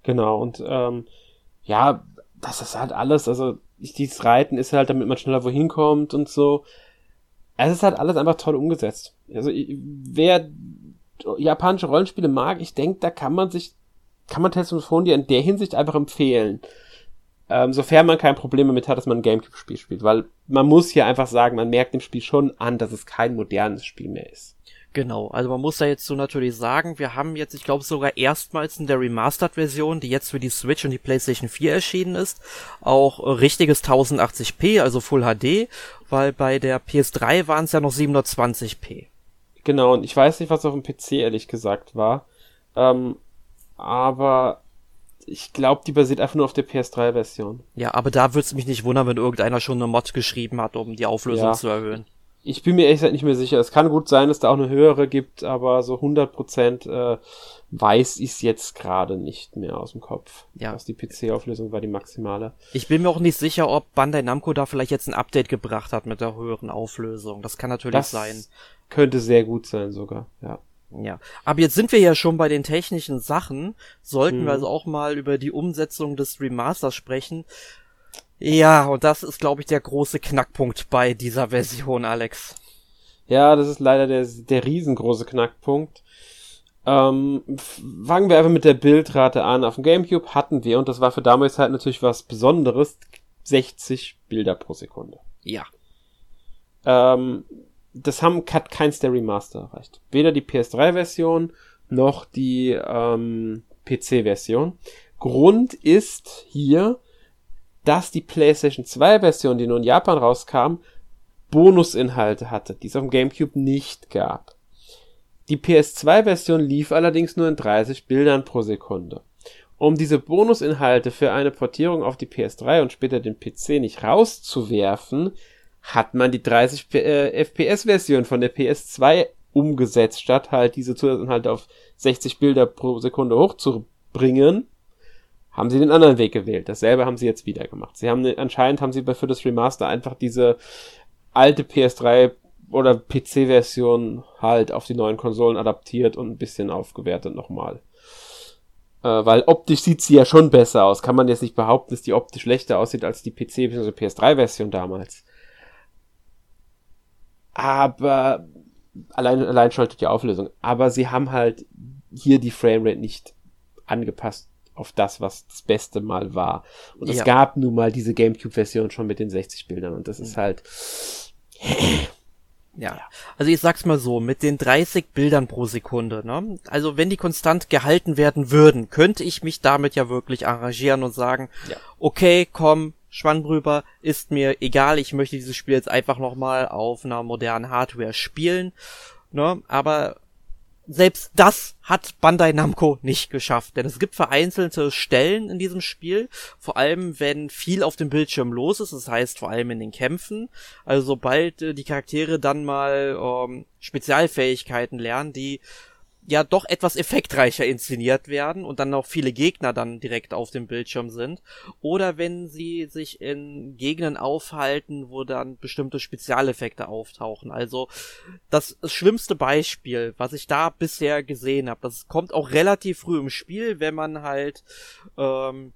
Genau, und ähm, ja, das ist halt alles, also dieses Reiten ist halt, damit man schneller wohin kommt und so. Es ist halt alles einfach toll umgesetzt. Also wer japanische Rollenspiele mag, ich denke, da kann man sich, kann man Testimonial in der Hinsicht einfach empfehlen. Ähm, sofern man kein Problem damit hat, dass man ein Gamecube-Spiel spielt. Weil man muss hier einfach sagen, man merkt dem Spiel schon an, dass es kein modernes Spiel mehr ist. Genau, also man muss da jetzt so natürlich sagen, wir haben jetzt, ich glaube sogar erstmals in der Remastered-Version, die jetzt für die Switch und die PlayStation 4 erschienen ist, auch richtiges 1080p, also Full HD, weil bei der PS3 waren es ja noch 720p. Genau, und ich weiß nicht, was auf dem PC ehrlich gesagt war, ähm, aber ich glaube, die basiert einfach nur auf der PS3-Version. Ja, aber da würde es mich nicht wundern, wenn irgendeiner schon eine Mod geschrieben hat, um die Auflösung ja. zu erhöhen ich bin mir ehrlich gesagt nicht mehr sicher. Es kann gut sein, dass da auch eine höhere gibt, aber so 100% äh, weiß ich es jetzt gerade nicht mehr aus dem Kopf. Ja. Was die PC-Auflösung war, die maximale. Ich bin mir auch nicht sicher, ob Bandai Namco da vielleicht jetzt ein Update gebracht hat mit der höheren Auflösung. Das kann natürlich das sein. Könnte sehr gut sein sogar, ja. Ja, aber jetzt sind wir ja schon bei den technischen Sachen. Sollten hm. wir also auch mal über die Umsetzung des Remasters sprechen. Ja, und das ist, glaube ich, der große Knackpunkt bei dieser Version, Alex. Ja, das ist leider der, der riesengroße Knackpunkt. Ähm, fangen wir einfach mit der Bildrate an. Auf dem GameCube hatten wir, und das war für damals halt natürlich was Besonderes, 60 Bilder pro Sekunde. Ja. Ähm, das haben, hat keins der Remaster erreicht. Weder die PS3-Version noch die ähm, PC-Version. Grund ist hier, dass die PlayStation 2 Version, die nur in Japan rauskam, Bonusinhalte hatte, die es auf dem GameCube nicht gab. Die PS2 Version lief allerdings nur in 30 Bildern pro Sekunde. Um diese Bonusinhalte für eine Portierung auf die PS3 und später den PC nicht rauszuwerfen, hat man die 30 äh, FPS Version von der PS2 umgesetzt, statt halt diese Zusatzinhalte auf 60 Bilder pro Sekunde hochzubringen haben sie den anderen Weg gewählt. Dasselbe haben sie jetzt wieder gemacht. Sie haben anscheinend haben sie für das Remaster einfach diese alte PS3 oder PC-Version halt auf die neuen Konsolen adaptiert und ein bisschen aufgewertet nochmal. Äh, weil optisch sieht sie ja schon besser aus. Kann man jetzt nicht behaupten, dass die optisch schlechter aussieht als die PC- bzw. PS3-Version damals. Aber allein, allein schaltet die Auflösung. Aber sie haben halt hier die Framerate nicht angepasst auf das, was das Beste mal war. Und es ja. gab nun mal diese GameCube-Version schon mit den 60 Bildern und das ist halt. Ja, also ich sag's mal so, mit den 30 Bildern pro Sekunde, ne? Also wenn die konstant gehalten werden würden, könnte ich mich damit ja wirklich arrangieren und sagen, ja. okay, komm, Schwann drüber, ist mir egal, ich möchte dieses Spiel jetzt einfach nochmal auf einer modernen Hardware spielen, ne? Aber selbst das hat Bandai Namco nicht geschafft, denn es gibt vereinzelte Stellen in diesem Spiel, vor allem wenn viel auf dem Bildschirm los ist, das heißt vor allem in den Kämpfen. Also sobald äh, die Charaktere dann mal ähm, Spezialfähigkeiten lernen, die ja doch etwas effektreicher inszeniert werden und dann noch viele Gegner dann direkt auf dem Bildschirm sind. Oder wenn sie sich in Gegenden aufhalten, wo dann bestimmte Spezialeffekte auftauchen. Also das schlimmste Beispiel, was ich da bisher gesehen habe, das kommt auch relativ früh im Spiel, wenn man halt ähm,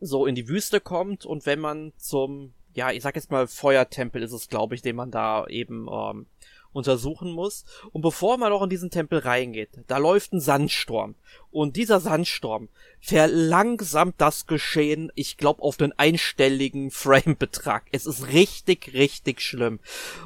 so in die Wüste kommt und wenn man zum, ja, ich sag jetzt mal Feuertempel ist es, glaube ich, den man da eben ähm, untersuchen muss. Und bevor man auch in diesen Tempel reingeht, da läuft ein Sandsturm. Und dieser Sandsturm verlangsamt das Geschehen, ich glaube, auf den einstelligen Frame-Betrag. Es ist richtig, richtig schlimm.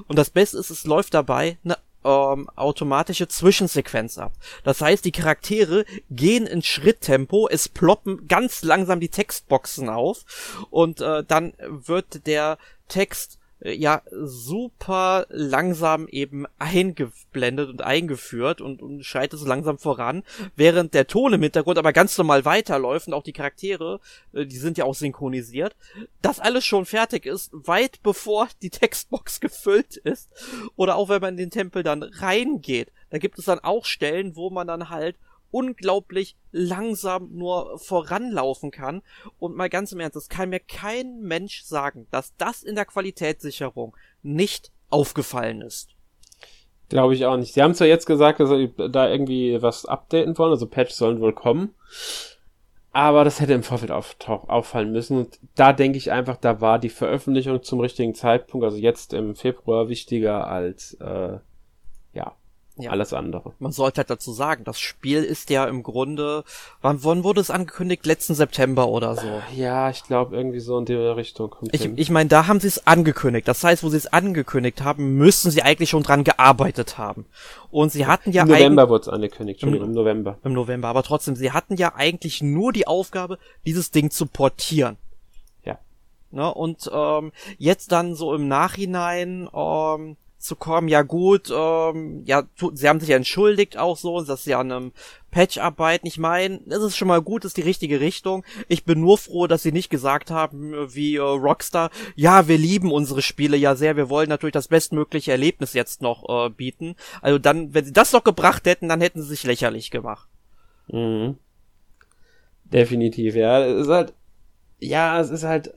Und das Beste ist, es läuft dabei eine ähm, automatische Zwischensequenz ab. Das heißt, die Charaktere gehen in Schritttempo, es ploppen ganz langsam die Textboxen auf und äh, dann wird der Text ja super langsam eben eingeblendet und eingeführt und, und schreitet so langsam voran, während der Ton im Hintergrund aber ganz normal weiterläuft und auch die Charaktere, äh, die sind ja auch synchronisiert, das alles schon fertig ist, weit bevor die Textbox gefüllt ist oder auch wenn man in den Tempel dann reingeht, da gibt es dann auch Stellen, wo man dann halt unglaublich langsam nur voranlaufen kann. Und mal ganz im Ernst, es kann mir kein Mensch sagen, dass das in der Qualitätssicherung nicht aufgefallen ist. Glaube ich auch nicht. Sie haben zwar jetzt gesagt, dass sie da irgendwie was updaten wollen, also Patch sollen wohl kommen. Aber das hätte im Vorfeld auffallen müssen. Und da denke ich einfach, da war die Veröffentlichung zum richtigen Zeitpunkt, also jetzt im Februar, wichtiger als äh, ja, ja. Alles andere. Man sollte halt dazu sagen, das Spiel ist ja im Grunde, wann, wann wurde es angekündigt? Letzten September oder so. Ja, ich glaube irgendwie so in die Richtung kommt Ich, ich meine, da haben sie es angekündigt. Das heißt, wo sie es angekündigt haben, müssen sie eigentlich schon dran gearbeitet haben. Und sie hatten ja Im November wurde es angekündigt, im, im November. Im November, aber trotzdem, sie hatten ja eigentlich nur die Aufgabe, dieses Ding zu portieren. Ja. Ne, und ähm, jetzt dann so im Nachhinein, ähm, zu kommen. Ja gut, ähm, ja, sie haben sich ja entschuldigt auch so, dass sie an einem Patch arbeiten. Ich meine, das ist schon mal gut, ist die richtige Richtung. Ich bin nur froh, dass sie nicht gesagt haben, wie äh, Rockstar, ja, wir lieben unsere Spiele ja sehr, wir wollen natürlich das bestmögliche Erlebnis jetzt noch äh, bieten. Also dann, wenn sie das noch gebracht hätten, dann hätten sie sich lächerlich gemacht. Mhm. Definitiv, ja. Es ist halt, ja, es ist halt,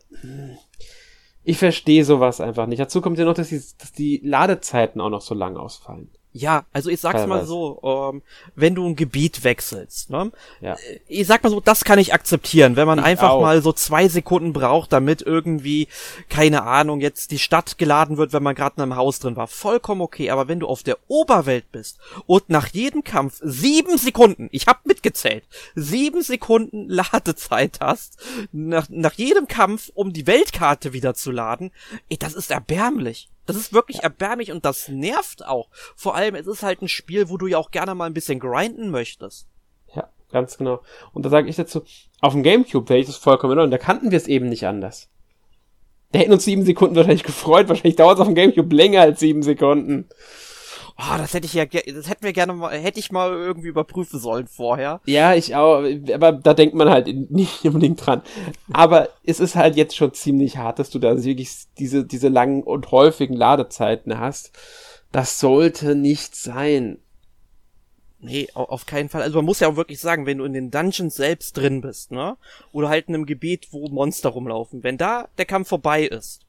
ich verstehe sowas einfach nicht. Dazu kommt ja noch, dass die, dass die Ladezeiten auch noch so lang ausfallen. Ja, also ich sag's Teilweise. mal so, ähm, wenn du ein Gebiet wechselst, ne? Ja. Äh, ich sag mal so, das kann ich akzeptieren, wenn man ich einfach auch. mal so zwei Sekunden braucht, damit irgendwie, keine Ahnung, jetzt die Stadt geladen wird, wenn man gerade in einem Haus drin war. Vollkommen okay, aber wenn du auf der Oberwelt bist und nach jedem Kampf sieben Sekunden, ich hab mitgezählt, sieben Sekunden Ladezeit hast, nach, nach jedem Kampf, um die Weltkarte wieder zu laden, ey, das ist erbärmlich. Das ist wirklich erbärmlich und das nervt auch. Vor allem, es ist halt ein Spiel, wo du ja auch gerne mal ein bisschen grinden möchtest. Ja, ganz genau. Und da sage ich dazu, auf dem Gamecube wäre ich das vollkommen in Da kannten wir es eben nicht anders. Da hätten uns sieben Sekunden wahrscheinlich gefreut. Wahrscheinlich dauert es auf dem Gamecube länger als sieben Sekunden oh, das hätte ich ja, das hätten wir gerne mal, hätte ich mal irgendwie überprüfen sollen vorher. Ja, ich auch, aber da denkt man halt nicht unbedingt dran. Aber es ist halt jetzt schon ziemlich hart, dass du da wirklich diese, diese langen und häufigen Ladezeiten hast. Das sollte nicht sein. Nee, auf keinen Fall. Also man muss ja auch wirklich sagen, wenn du in den Dungeons selbst drin bist, ne? Oder halt in einem Gebiet, wo Monster rumlaufen, wenn da der Kampf vorbei ist,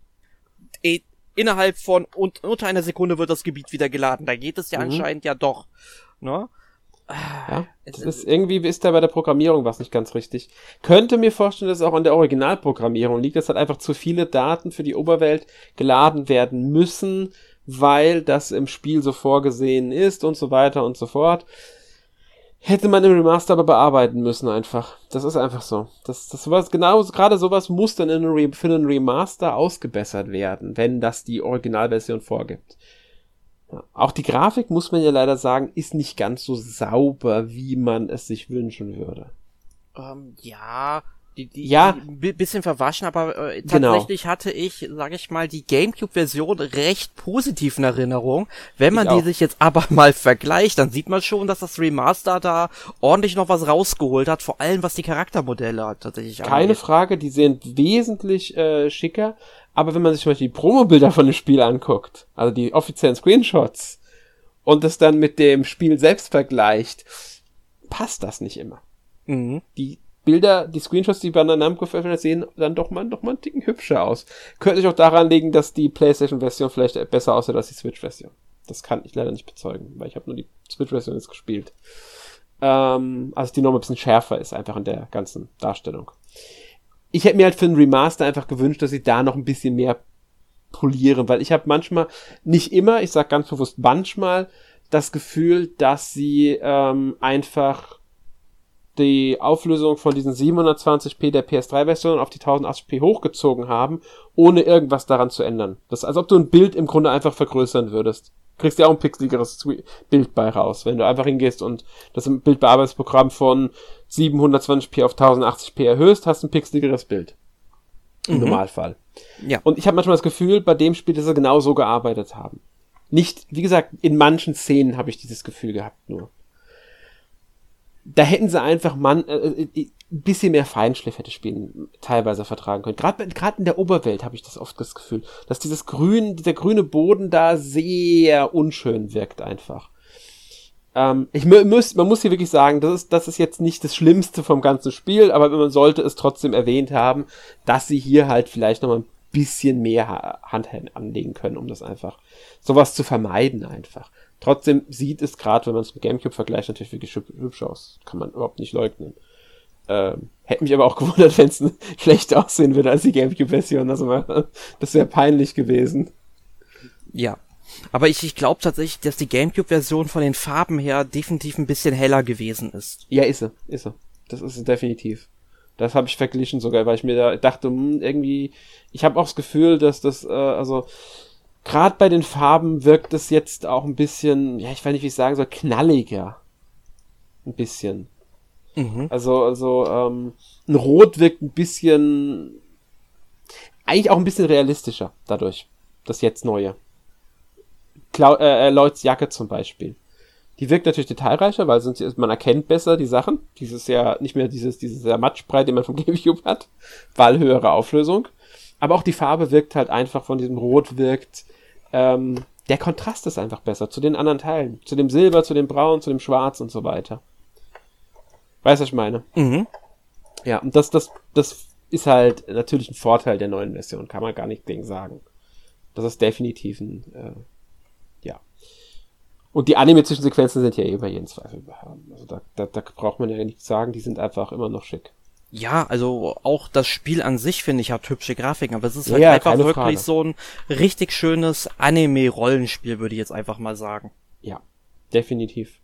ey, innerhalb von und, unter einer Sekunde wird das Gebiet wieder geladen. Da geht es ja mhm. anscheinend ja doch. Ne? Ja, das ist irgendwie ist da bei der Programmierung was nicht ganz richtig. Könnte mir vorstellen, dass es auch an der Originalprogrammierung liegt, dass halt einfach zu viele Daten für die Oberwelt geladen werden müssen, weil das im Spiel so vorgesehen ist und so weiter und so fort. Hätte man im Remaster aber bearbeiten müssen einfach. Das ist einfach so. Das, das sowas, genau, gerade sowas muss dann in einem für einen Remaster ausgebessert werden, wenn das die Originalversion vorgibt. Ja. Auch die Grafik, muss man ja leider sagen, ist nicht ganz so sauber, wie man es sich wünschen würde. Ähm, ja, Die, die, ja, die, bisschen verwaschen, aber äh, genau. tatsächlich genau. hatte ich, sage ich mal, die GameCube-Version recht positiv in Erinnerung. Wenn man die sich jetzt aber mal vergleicht, dann sieht man schon, dass das Remaster da ordentlich noch was rausgeholt hat, vor allem was die Charaktermodelle hat tatsächlich. Keine angeht. Frage, die sind wesentlich äh, schicker, aber wenn man sich zum Beispiel die Promo-Bilder von dem Spiel anguckt, also die offiziellen Screenshots, und das dann mit dem Spiel selbst vergleicht, passt das nicht immer. Mhm. Die Bilder, die Screenshots, die Bandai Namco veröffentlicht, sehen dann doch mal, doch mal einen Ticken hübscher aus. Könnte sich auch daran liegen, dass die PlayStation-Version vielleicht besser aussieht als die Switch-Version. Das kann ich leider nicht bezeugen, weil ich habe nur die Switch-Version jetzt gespielt. Ähm, also die noch ein bisschen schärfer ist, einfach in der ganzen Darstellung. Ich hätte mir halt für einen Remaster einfach gewünscht, dass sie da noch ein bisschen mehr polieren, weil ich habe manchmal, nicht immer, ich sag ganz bewusst manchmal, das Gefühl, dass sie ähm, einfach die Auflösung von diesen 720p der PS3-Version auf die 1080p hochgezogen haben, ohne irgendwas daran zu ändern. Das ist, als ob du ein Bild im Grunde einfach vergrößern würdest. Kriegst ja auch ein pixeligeres Bild bei raus, wenn du einfach hingehst und das Bildbearbeitungsprogramm von 720p auf 1080p erhöhst, hast du ein pixeligeres Bild. Im mhm. Normalfall. Ja. Und ich habe manchmal das Gefühl, bei dem Spiel, dass sie genau so gearbeitet haben. Nicht, wie gesagt, in manchen Szenen habe ich dieses Gefühl gehabt nur. Da hätten sie einfach man, äh, äh, ein bisschen mehr Feinschliff hätte spielen, teilweise vertragen können. Gerade gerade in der Oberwelt habe ich das oft das Gefühl, dass dieses grün, dieser grüne Boden da sehr unschön wirkt einfach. Ähm, ich muss, man muss hier wirklich sagen, das ist, das ist jetzt nicht das Schlimmste vom ganzen Spiel, aber man sollte es trotzdem erwähnt haben, dass sie hier halt vielleicht noch mal ein bisschen mehr Hand anlegen können, um das einfach sowas zu vermeiden einfach. Trotzdem sieht es gerade, wenn man es mit Gamecube vergleicht, natürlich wirklich hübsch aus. Kann man überhaupt nicht leugnen. Ähm, hätte mich aber auch gewundert, wenn es schlecht aussehen würde als die Gamecube-Version. Also das wäre peinlich gewesen. Ja, aber ich, ich glaube tatsächlich, dass die Gamecube-Version von den Farben her definitiv ein bisschen heller gewesen ist. Ja, ist sie, ist sie. Das ist sie definitiv. Das habe ich verglichen sogar, weil ich mir da dachte, hm, irgendwie, ich habe auch das Gefühl, dass das, äh, also gerade bei den Farben wirkt es jetzt auch ein bisschen, ja, ich weiß nicht, wie ich sagen soll, knalliger. Ein bisschen. Mhm. Also, also, ähm, ein Rot wirkt ein bisschen, eigentlich auch ein bisschen realistischer dadurch. Das jetzt neue. Clau äh, äh, Lloyds Jacke zum Beispiel. Die wirkt natürlich detailreicher, weil sonst, man erkennt besser die Sachen. Dieses ja nicht mehr dieses, dieses sehr Matschbrei, den man vom Gamecube hat, weil höhere Auflösung. Aber auch die Farbe wirkt halt einfach von diesem Rot wirkt. Ähm, der Kontrast ist einfach besser zu den anderen Teilen. Zu dem Silber, zu dem Braun, zu dem Schwarz und so weiter. Weißt du, was ich meine? Mhm. Ja, und das, das, das ist halt natürlich ein Vorteil der neuen Version, kann man gar nicht gegen sagen. Das ist definitiv ein, äh, und die Anime-Zwischensequenzen sind ja eh über jeden Zweifel behaben. Also da, da, da braucht man ja nichts sagen, die sind einfach immer noch schick. Ja, also auch das Spiel an sich, finde ich, hat hübsche Grafiken, aber es ist halt ja, einfach wirklich Frage. so ein richtig schönes Anime-Rollenspiel, würde ich jetzt einfach mal sagen. Ja, definitiv.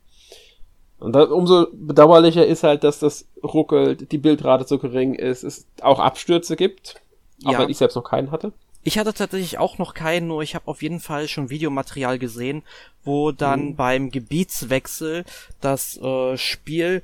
Und da, umso bedauerlicher ist halt, dass das ruckelt, die Bildrate so gering ist, es auch Abstürze gibt, auch ja. wenn ich selbst noch keinen hatte. Ich hatte tatsächlich auch noch keinen, nur ich habe auf jeden Fall schon Videomaterial gesehen, wo dann mhm. beim Gebietswechsel das äh, Spiel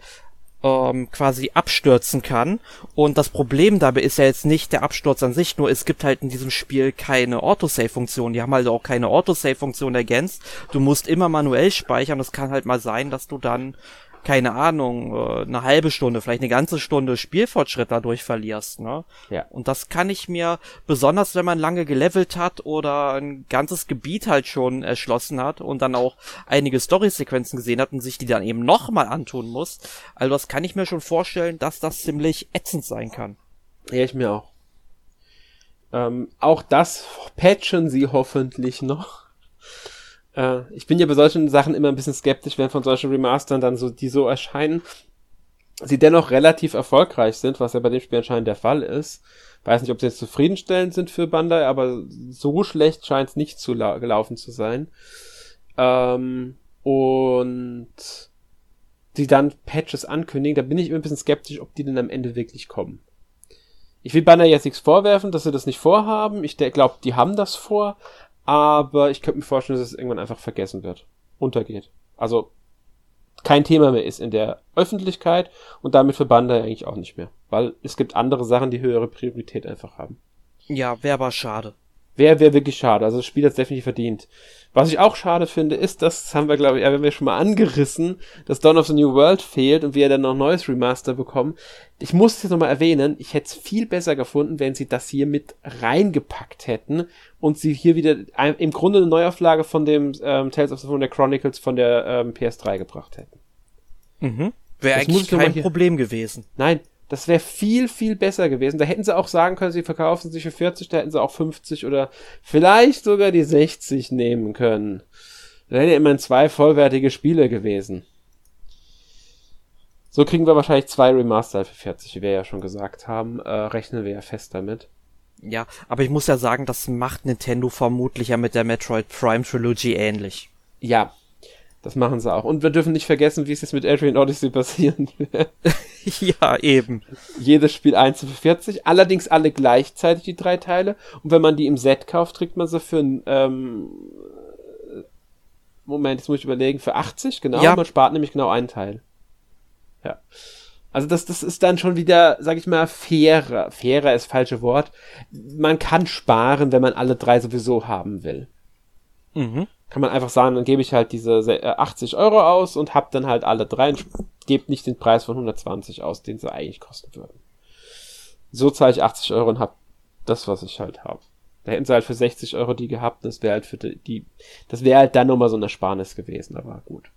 ähm, quasi abstürzen kann. Und das Problem dabei ist ja jetzt nicht der Absturz an sich, nur es gibt halt in diesem Spiel keine Autosave-Funktion. Die haben halt auch keine Autosave-Funktion ergänzt. Du musst immer manuell speichern. Es kann halt mal sein, dass du dann keine Ahnung, äh, eine halbe Stunde, vielleicht eine ganze Stunde Spielfortschritt dadurch verlierst, ne? Ja. Und das kann ich mir, besonders wenn man lange gelevelt hat oder ein ganzes Gebiet halt schon erschlossen hat und dann auch einige Story-Sequenzen gesehen hat und sich die dann eben nochmal antun muss, also das kann ich mir schon vorstellen, dass das ziemlich ätzend sein kann. Ja, ich mir auch. Ähm, auch das patchen sie hoffentlich noch. Äh, ich bin ja bei solchen Sachen immer ein bisschen skeptisch, wenn von solchen Remastern dann so, die so erscheinen, sie dennoch relativ erfolgreich sind, was ja bei dem Spiel anscheinend der Fall ist. Weiß nicht, ob sie jetzt zufriedenstellend sind für Bandai, aber so schlecht scheint es nicht zu gelaufen zu sein. Ähm, und die dann Patches ankündigen, da bin ich immer ein bisschen skeptisch, ob die denn am Ende wirklich kommen. Ich will Banner jetzt nichts vorwerfen, dass sie das nicht vorhaben. Ich glaube, die haben das vor, aber ich könnte mir vorstellen, dass es irgendwann einfach vergessen wird. Untergeht. Also, kein Thema mehr ist in der Öffentlichkeit und damit für Bandai eigentlich auch nicht mehr. Weil es gibt andere Sachen, die höhere Priorität einfach haben. Ja, wäre aber schade. Wäre wär wirklich schade. Also das Spiel hat es definitiv verdient. Was ich auch schade finde, ist, das haben wir, glaube ich, ja, wenn wir schon mal angerissen, dass Dawn of the New World fehlt und wir dann noch ein neues Remaster bekommen. Ich muss es jetzt nochmal erwähnen, ich hätte es viel besser gefunden, wenn sie das hier mit reingepackt hätten und sie hier wieder ein, im Grunde eine Neuauflage von dem ähm, Tales of the Wonder Chronicles von der ähm, PS3 gebracht hätten. Mhm. Wäre eigentlich kein Problem gewesen. Nein, das wäre viel, viel besser gewesen. Da hätten sie auch sagen können, sie verkaufen sich für 40, da hätten sie auch 50 oder vielleicht sogar die 60 nehmen können. Da hätten ja immerhin zwei vollwertige Spiele gewesen. So kriegen wir wahrscheinlich zwei Remaster für 40, wie wir ja schon gesagt haben. Äh, rechnen wir ja fest damit. Ja, aber ich muss ja sagen, das macht Nintendo vermutlich ja mit der Metroid Prime Trilogy ähnlich. Ja, das machen sie auch. Und wir dürfen nicht vergessen, wie es jetzt mit Adrian Odyssey passieren wird. ja, eben. Jedes Spiel einzeln für 40, allerdings alle gleichzeitig die drei Teile. Und wenn man die im Set kauft, kriegt man sie für ähm, Moment, jetzt muss ich überlegen, für 80, genau. Ja. Man spart nämlich genau einen Teil. Ja. Also das, das ist dann schon wieder, sag ich mal, fairer. Fairer ist falsche Wort. Man kann sparen, wenn man alle drei sowieso haben will. Mhm. Kann man einfach sagen, dann gebe ich halt diese 80 Euro aus und hab dann halt alle drei und gebe nicht den Preis von 120 aus, den sie eigentlich kosten würden. So zahle ich 80 Euro und hab das, was ich halt habe. Da hätten sie halt für 60 Euro die gehabt, das wäre halt für die, das wäre halt dann nochmal so eine Ersparnis gewesen, aber gut.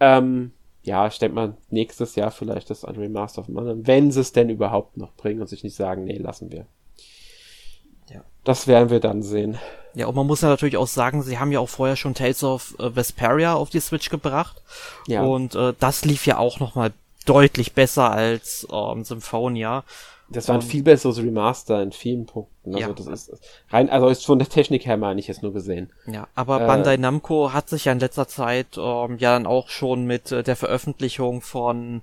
Ähm, ja, ich denke mal, nächstes Jahr vielleicht das Unreal Master of Mana, wenn sie es denn überhaupt noch bringen und sich nicht sagen, nee, lassen wir. Ja. Das werden wir dann sehen. Ja, und man muss ja natürlich auch sagen, sie haben ja auch vorher schon Tales of äh, Vesperia auf die Switch gebracht. Ja. Und äh, das lief ja auch nochmal deutlich besser als ähm, Symphonia. Das war ein viel besseres Remaster in vielen Punkten. Also ja. das ist rein, also ist von der Technik her meine ich jetzt nur gesehen. Ja, aber äh, Bandai Namco hat sich ja in letzter Zeit ähm, ja dann auch schon mit äh, der Veröffentlichung von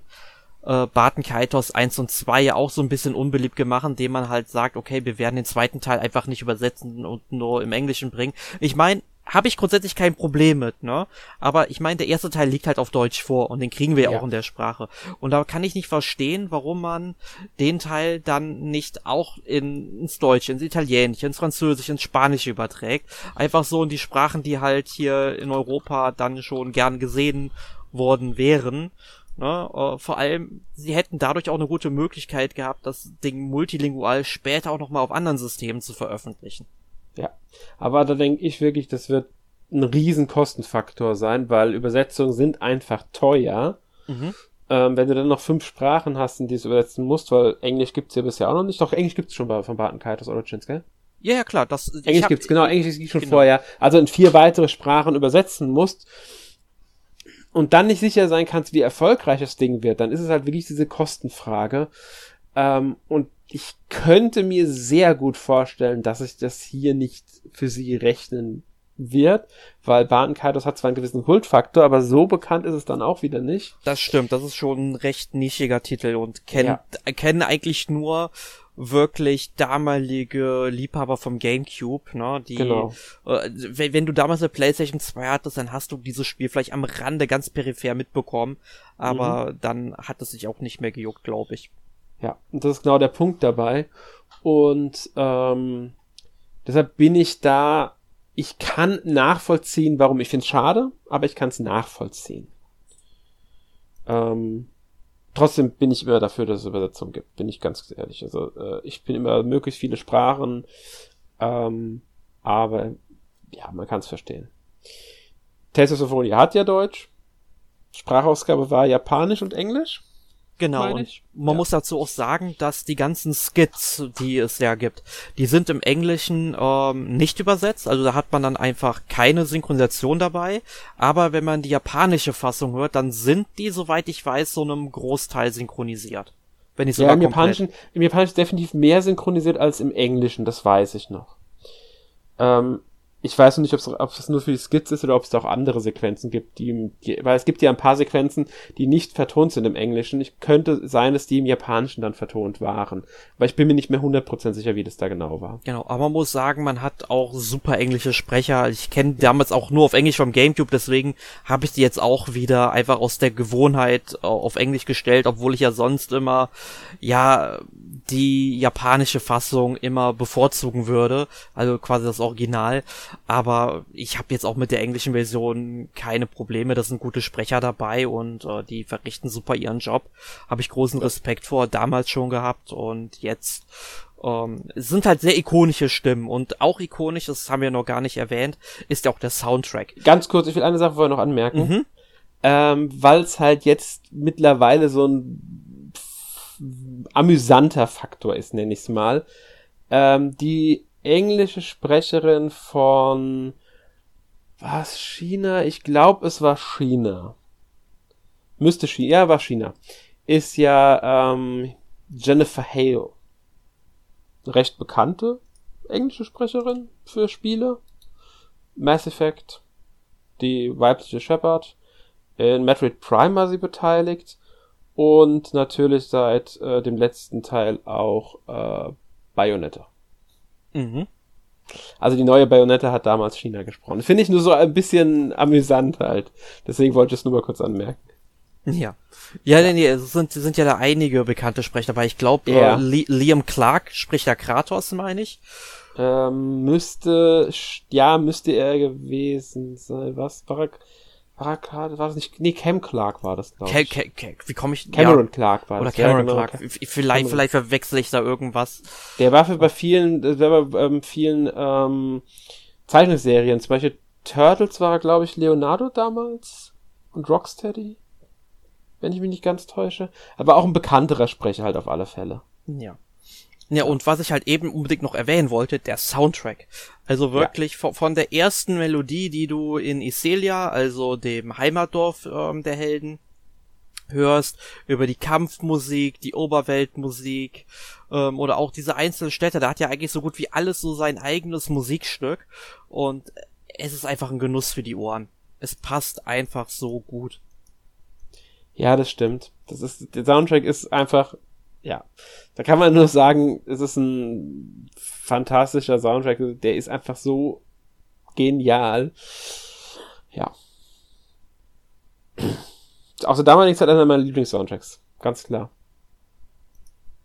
äh, Barton Kaitos 1 und 2 auch so ein bisschen unbeliebt gemacht, indem man halt sagt, okay, wir werden den zweiten Teil einfach nicht übersetzen und nur im Englischen bringen. Ich meine, habe ich grundsätzlich kein Problem mit, ne? Aber ich meine, der erste Teil liegt halt auf Deutsch vor und den kriegen wir ja auch in der Sprache. Und da kann ich nicht verstehen, warum man den Teil dann nicht auch in, ins Deutsche, ins Italienische, ins Französische, ins Spanische überträgt. Einfach so in die Sprachen, die halt hier in Europa dann schon gern gesehen worden wären. Ne? Uh, vor allem, sie hätten dadurch auch eine gute Möglichkeit gehabt, das Ding multilingual später auch nochmal auf anderen Systemen zu veröffentlichen. Ja, aber da denke ich wirklich, das wird ein riesen Kostenfaktor sein, weil Übersetzungen sind einfach teuer. Mhm. Ähm, wenn du dann noch fünf Sprachen hast, in die du übersetzen musst, weil Englisch gibt's ja bisher auch noch nicht. Doch, Englisch gibt's schon bei, von Barton Kaitos Origins, gell? Ja, ja, klar. Das, Englisch hab, gibt's, genau. Englisch gibt schon genau. vorher. Also in vier weitere Sprachen übersetzen musst und dann nicht sicher sein kannst, wie erfolgreich das Ding wird, dann ist es halt wirklich diese Kostenfrage. Ähm, und ich könnte mir sehr gut vorstellen, dass ich das hier nicht für sie rechnen wird, weil Barton Kaitos hat zwar einen gewissen Kultfaktor, aber so bekannt ist es dann auch wieder nicht. Das stimmt, das ist schon ein recht nischiger Titel und kennt, ja. kennen eigentlich nur wirklich damalige Liebhaber vom GameCube, ne, die, genau. äh, wenn, wenn, du damals eine PlayStation 2 hattest, dann hast du dieses Spiel vielleicht am Rande ganz peripher mitbekommen, aber mhm. dann hat es sich auch nicht mehr gejuckt, glaube ich. Ja, und das ist genau der Punkt dabei. Und ähm, deshalb bin ich da, ich kann nachvollziehen, warum ich finde es schade, aber ich kann es nachvollziehen. Ähm, trotzdem bin ich immer dafür, dass es Übersetzungen gibt, bin ich ganz ehrlich. Also äh, ich bin immer möglichst viele Sprachen, ähm, aber ja, man kann es verstehen. Tales of Symphonia hat ja Deutsch. Sprachausgabe war Japanisch und Englisch. Genau, und man ja. muss dazu auch sagen, dass die ganzen Skits, die es ja gibt, die sind im Englischen ähm, nicht übersetzt, also da hat man dann einfach keine Synchronisation dabei, aber wenn man die japanische Fassung hört, dann sind die, soweit ich weiß, so einem Großteil synchronisiert. Wenn ich ja, im Japanischen, im Japanischen definitiv mehr synchronisiert als im Englischen, das weiß ich noch. Ähm, ich weiß noch nicht, ob es nur für die Skits ist oder ob es da auch andere Sequenzen gibt, die, die, weil es gibt ja ein paar Sequenzen, die nicht vertont sind im Englischen. Ich könnte sein, dass die im Japanischen dann vertont waren. Aber ich bin mir nicht mehr 100% sicher, wie das da genau war. Genau, aber man muss sagen, man hat auch super englische Sprecher. Ich kenne damals auch nur auf Englisch vom Gamecube, deswegen habe ich die jetzt auch wieder einfach aus der Gewohnheit auf Englisch gestellt, obwohl ich ja sonst immer, ja, die japanische Fassung immer bevorzugen würde, also quasi das Original. Aber ich habe jetzt auch mit der englischen Version keine Probleme. Da sind gute Sprecher dabei und äh, die verrichten super ihren Job. Habe ich großen Respekt vor, damals schon gehabt und jetzt ähm, sind halt sehr ikonische Stimmen und auch ikonisch, das haben wir noch gar nicht erwähnt, ist ja auch der Soundtrack. Ganz kurz, ich will eine Sache vorher noch anmerken. Mhm. Ähm, Weil es halt jetzt mittlerweile so ein amüsanter Faktor ist, nenne ich es mal. Ähm, die englische Sprecherin von was China? Ich glaube, es war China. Müsste China, ja, war China. Ist ja ähm, Jennifer Hale. Recht bekannte englische Sprecherin für Spiele. Mass Effect, die weibliche Shepard. In Metroid Prime war sie beteiligt und natürlich seit äh, dem letzten Teil auch äh, Bayonetta. Mhm. Also die neue Bayonetta hat damals China gesprochen. Finde ich nur so ein bisschen amüsant halt. Deswegen wollte ich es nur mal kurz anmerken. Ja. Ja, nee, nee, es sind, sind ja da einige bekannte Sprecher dabei. Ich glaube, ja. äh, Liam Clark spricht ja Kratos, meine ich. Ähm, müsste, ja, müsste er gewesen sein. Was? War Paracard, war das nicht? Nee, Cam Clark war das, glaube ich. Ke Ke wie komme ich? Cameron ja. Clark war das. Oder Cameron ja, genau. Clark. Vielleicht, Cameron. vielleicht verwechsel ich da irgendwas. Der war für bei vielen, der war bei ähm, vielen ähm, Zeichenserien. Zum Beispiel Turtles war, glaube ich, Leonardo damals und Rocksteady. Wenn ich mich nicht ganz täusche. Aber auch ein bekannterer Sprecher halt auf alle Fälle. Ja. Ja, und was ich halt eben unbedingt noch erwähnen wollte, der Soundtrack. Also wirklich ja. von, von, der ersten Melodie, die du in Iselia, also dem Heimatdorf ähm, der Helden, hörst, über die Kampfmusik, die Oberweltmusik ähm, oder auch diese einzelnen Städte, da hat ja eigentlich so gut wie alles so sein eigenes Musikstück und es ist einfach ein Genuss für die Ohren. Es passt einfach so gut. Ja, das stimmt. Das ist, der Soundtrack ist einfach ja, da kann man nur sagen, es ist ein fantastischer Soundtrack, der ist einfach so genial. Ja. Auch der damalige Zeit einer meiner Lieblings-Soundtracks, ganz klar.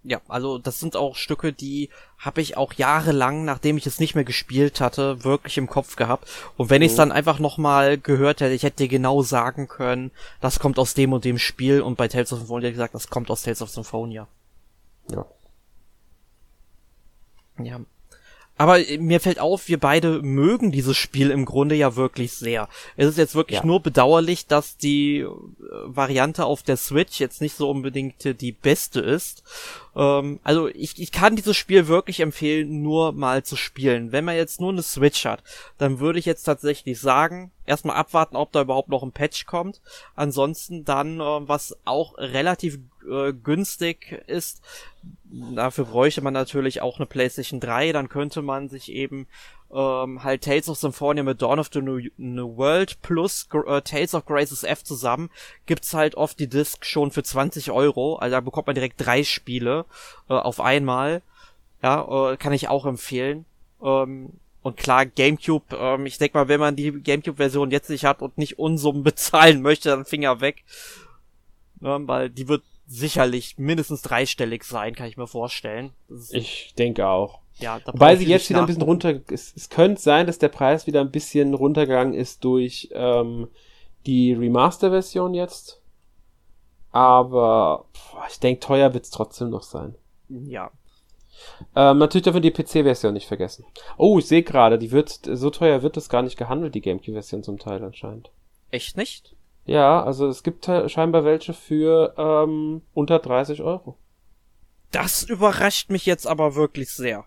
Ja, also das sind auch Stücke, die habe ich auch jahrelang, nachdem ich es nicht mehr gespielt hatte, wirklich im Kopf gehabt. Und wenn mhm. ich es dann einfach nochmal gehört hätte, ich hätte dir genau sagen können, das kommt aus dem und dem Spiel. Und bei Tales of Symphonia gesagt, das kommt aus Tales of Symphonia. Ja. Ja. Aber mir fällt auf, wir beide mögen dieses Spiel im Grunde ja wirklich sehr. Es ist jetzt wirklich ja. nur bedauerlich, dass die äh, Variante auf der Switch jetzt nicht so unbedingt die beste ist. Ähm, also ich, ich kann dieses Spiel wirklich empfehlen, nur mal zu spielen. Wenn man jetzt nur eine Switch hat, dann würde ich jetzt tatsächlich sagen, erstmal abwarten, ob da überhaupt noch ein Patch kommt. Ansonsten dann, äh, was auch relativ äh, günstig ist, dafür bräuchte man natürlich auch eine PlayStation 3, dann könnte man sich eben ähm, halt Tales of Symphonia mit Dawn of the New, New World plus äh, Tales of Graces F zusammen, gibt's halt oft die Disc schon für 20 Euro, also da bekommt man direkt drei Spiele äh, auf einmal, ja, äh, kann ich auch empfehlen. Ähm, und klar, GameCube, ähm, ich denke mal, wenn man die GameCube-Version jetzt nicht hat und nicht Unsummen bezahlen möchte, dann Finger weg. Ja, ne, weil die wird sicherlich mindestens dreistellig sein, kann ich mir vorstellen. Ich denke auch. Ja, da Wobei sie jetzt wieder ein bisschen runter, es, es könnte sein, dass der Preis wieder ein bisschen runtergegangen ist durch ähm, die Remaster-Version jetzt. Aber boah, ich denke, teuer wird's trotzdem noch sein. Ja. Ähm, natürlich dürfen wir die PC-Version nicht vergessen. Oh, ich sehe gerade, die wird so teuer wird das gar nicht gehandelt, die GameCube-Version zum Teil anscheinend. Echt nicht? Ja, also es gibt scheinbar welche für ähm, unter 30 Euro. Das überrascht mich jetzt aber wirklich sehr.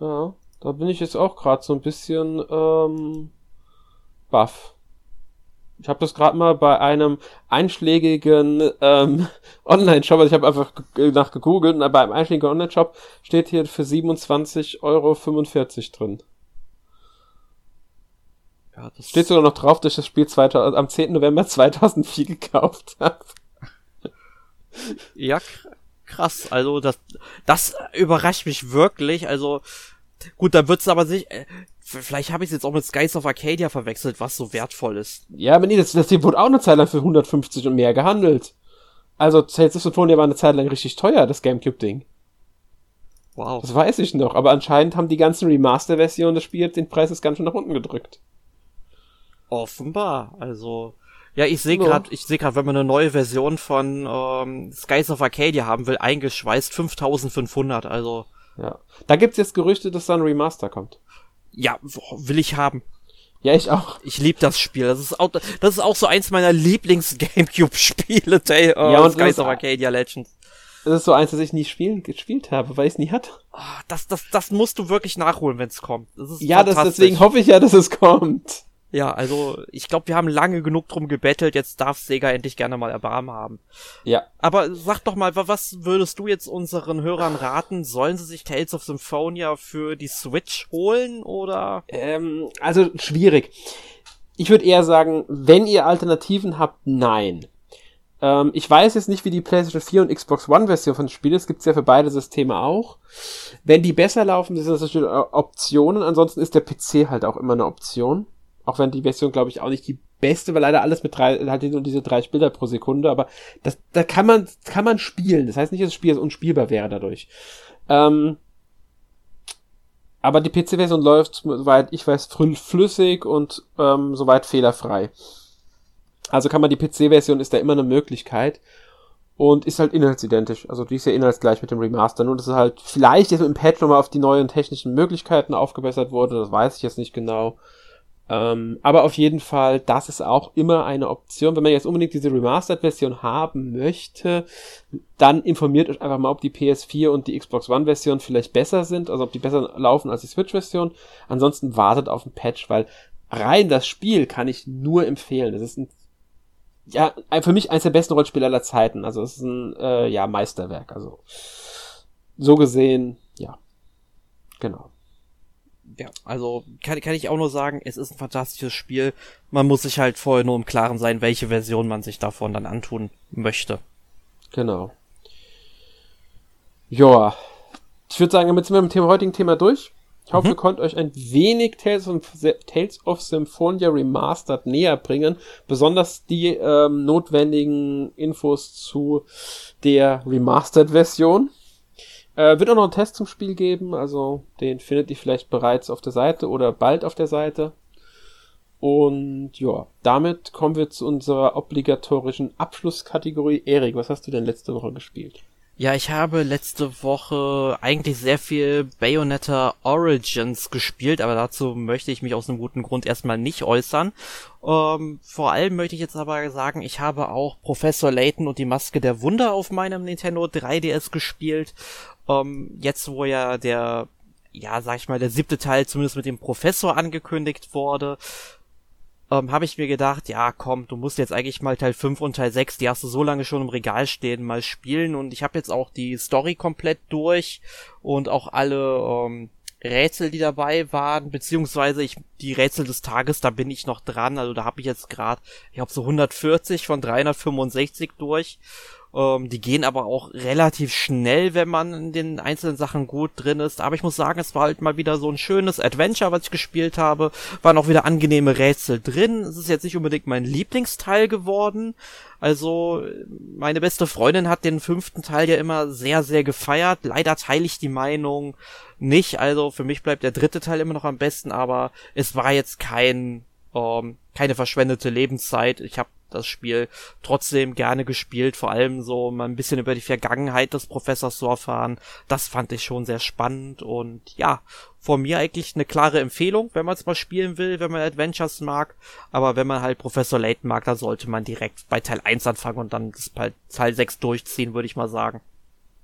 Ja, da bin ich jetzt auch gerade so ein bisschen ähm, baff. Ich habe das gerade mal bei einem einschlägigen ähm, Online-Shop, also ich habe einfach nach gegoogelt und bei einem einschlägigen Online-Shop steht hier für 27,45 Euro drin. Ja, das Steht sogar noch drauf, dass ich das Spiel 2000, am 10. November 2004 gekauft habe. Ja, krass. Also das, das überrascht mich wirklich. Also gut, da wird's aber sich. Äh, vielleicht habe ich es jetzt auch mit Skies of Arcadia verwechselt, was so wertvoll ist. Ja, aber nee, das, das Ding wurde auch eine Zeit lang für 150 und mehr gehandelt. Also Tales of Symphonia war eine Zeit lang richtig teuer, das Gamecube-Ding. Wow. Das weiß ich noch, aber anscheinend haben die ganzen Remaster-Versionen des Spiels den Preis ist ganz schön nach unten gedrückt. Offenbar, also ja, ich sehe gerade, ich sehe gerade, wenn man eine neue Version von ähm, Skies of Arcadia haben will, eingeschweißt 5500, also. Ja. Da gibt's jetzt Gerüchte, dass da ein Remaster kommt. Ja, will ich haben. Ja, ich auch. Ich liebe das Spiel. Das ist auch, das ist auch so eins meiner Lieblings-Gamecube-Spiele, äh, ja, und Skies of Arcadia Legends. Das ist so eins, das ich nie spielen, gespielt habe, weil ich es nie hatte. Oh, das, das, das musst du wirklich nachholen, wenn es kommt. Das ja, das, deswegen hoffe ich ja, dass es kommt. Ja, also ich glaube, wir haben lange genug drum gebettelt, jetzt darf Sega endlich gerne mal Erbarmen haben. Ja. Aber sag doch mal, was würdest du jetzt unseren Hörern raten? Sollen sie sich Tales of Symphonia für die Switch holen oder? Ähm, also schwierig. Ich würde eher sagen, wenn ihr Alternativen habt, nein. Ähm, ich weiß jetzt nicht, wie die PlayStation 4 und Xbox One Version von Spielen ist. Gibt's ja für beide Systeme auch. Wenn die besser laufen, sind das natürlich Optionen. Ansonsten ist der PC halt auch immer eine Option. Auch wenn die Version, glaube ich, auch nicht die beste, weil leider alles mit drei, hat nur diese drei Bilder pro Sekunde, aber das, da kann man, kann man spielen. Das heißt nicht, dass das Spiel unspielbar wäre dadurch. Ähm, aber die PC-Version läuft, soweit ich weiß, flüssig und ähm, soweit fehlerfrei. Also kann man die PC-Version ist da immer eine Möglichkeit und ist halt inhaltsidentisch. Also die ist ja inhaltsgleich mit dem Remaster. Nur dass es halt vielleicht jetzt mit dem Patch nochmal auf die neuen technischen Möglichkeiten aufgebessert wurde, das weiß ich jetzt nicht genau. Ähm, aber auf jeden Fall, das ist auch immer eine Option. Wenn man jetzt unbedingt diese Remastered-Version haben möchte, dann informiert euch einfach mal, ob die PS4 und die Xbox One-Version vielleicht besser sind, also ob die besser laufen als die Switch-Version. Ansonsten wartet auf ein Patch, weil rein das Spiel kann ich nur empfehlen. Das ist ein ja, für mich eines der besten Rollenspiele aller Zeiten. Also es ist ein äh, ja, Meisterwerk. Also so gesehen, ja. Genau ja, also kann, kann ich auch nur sagen, es ist ein fantastisches Spiel. Man muss sich halt vorher nur im Klaren sein, welche Version man sich davon dann antun möchte. Genau. Ja. Ich würde sagen, damit sind wir mit dem heutigen Thema durch. Ich hoffe, mhm. ihr konntet euch ein wenig Tales of, Tales of Symphonia Remastered näher bringen. Besonders die ähm, notwendigen Infos zu der Remastered-Version. Äh, wird auch noch einen Test zum Spiel geben, also den findet ihr vielleicht bereits auf der Seite oder bald auf der Seite. Und ja, damit kommen wir zu unserer obligatorischen Abschlusskategorie. Erik, was hast du denn letzte Woche gespielt? Ja, ich habe letzte Woche eigentlich sehr viel Bayonetta Origins gespielt, aber dazu möchte ich mich aus einem guten Grund erstmal nicht äußern. Ähm, vor allem möchte ich jetzt aber sagen, ich habe auch Professor Layton und die Maske der Wunder auf meinem Nintendo 3DS gespielt. Ähm, jetzt, wo ja der, ja, sag ich mal, der siebte Teil zumindest mit dem Professor angekündigt wurde, ähm, habe ich mir gedacht, ja, komm, du musst jetzt eigentlich mal Teil 5 und Teil 6, die hast du so lange schon im Regal stehen, mal spielen. Und ich habe jetzt auch die Story komplett durch und auch alle ähm, Rätsel, die dabei waren, beziehungsweise ich die Rätsel des Tages, da bin ich noch dran. Also da habe ich jetzt gerade, ich habe so 140 von 365 durch. Ähm, die gehen aber auch relativ schnell, wenn man in den einzelnen Sachen gut drin ist. Aber ich muss sagen, es war halt mal wieder so ein schönes Adventure, was ich gespielt habe. Waren auch wieder angenehme Rätsel drin. Es ist jetzt nicht unbedingt mein Lieblingsteil geworden. Also, meine beste Freundin hat den fünften Teil ja immer sehr, sehr gefeiert. Leider teile ich die Meinung nicht. Also, für mich bleibt der dritte Teil immer noch am besten, aber es war jetzt kein, ähm, keine verschwendete Lebenszeit. Ich habe das Spiel trotzdem gerne gespielt, vor allem so mal ein bisschen über die Vergangenheit des Professors zu erfahren. Das fand ich schon sehr spannend und ja, von mir eigentlich eine klare Empfehlung, wenn man es mal spielen will, wenn man Adventures mag. Aber wenn man halt Professor Layton mag, dann sollte man direkt bei Teil 1 anfangen und dann das bei Teil 6 durchziehen, würde ich mal sagen.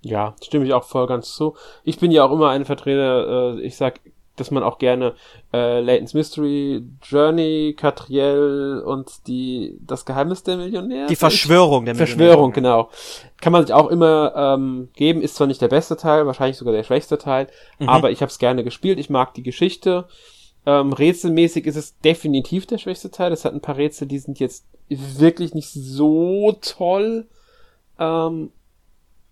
Ja, stimme ich auch voll ganz zu. Ich bin ja auch immer ein Vertreter, äh, ich sag dass man auch gerne äh, Layton's Mystery, Journey, Catriel und die das Geheimnis der Millionär. Die Verschwörung der Millionär. Verschwörung, genau. Kann man sich auch immer ähm, geben, ist zwar nicht der beste Teil, wahrscheinlich sogar der schwächste Teil, mhm. aber ich habe es gerne gespielt, ich mag die Geschichte. Ähm, rätselmäßig ist es definitiv der schwächste Teil. Es hat ein paar Rätsel, die sind jetzt wirklich nicht so toll. Ähm,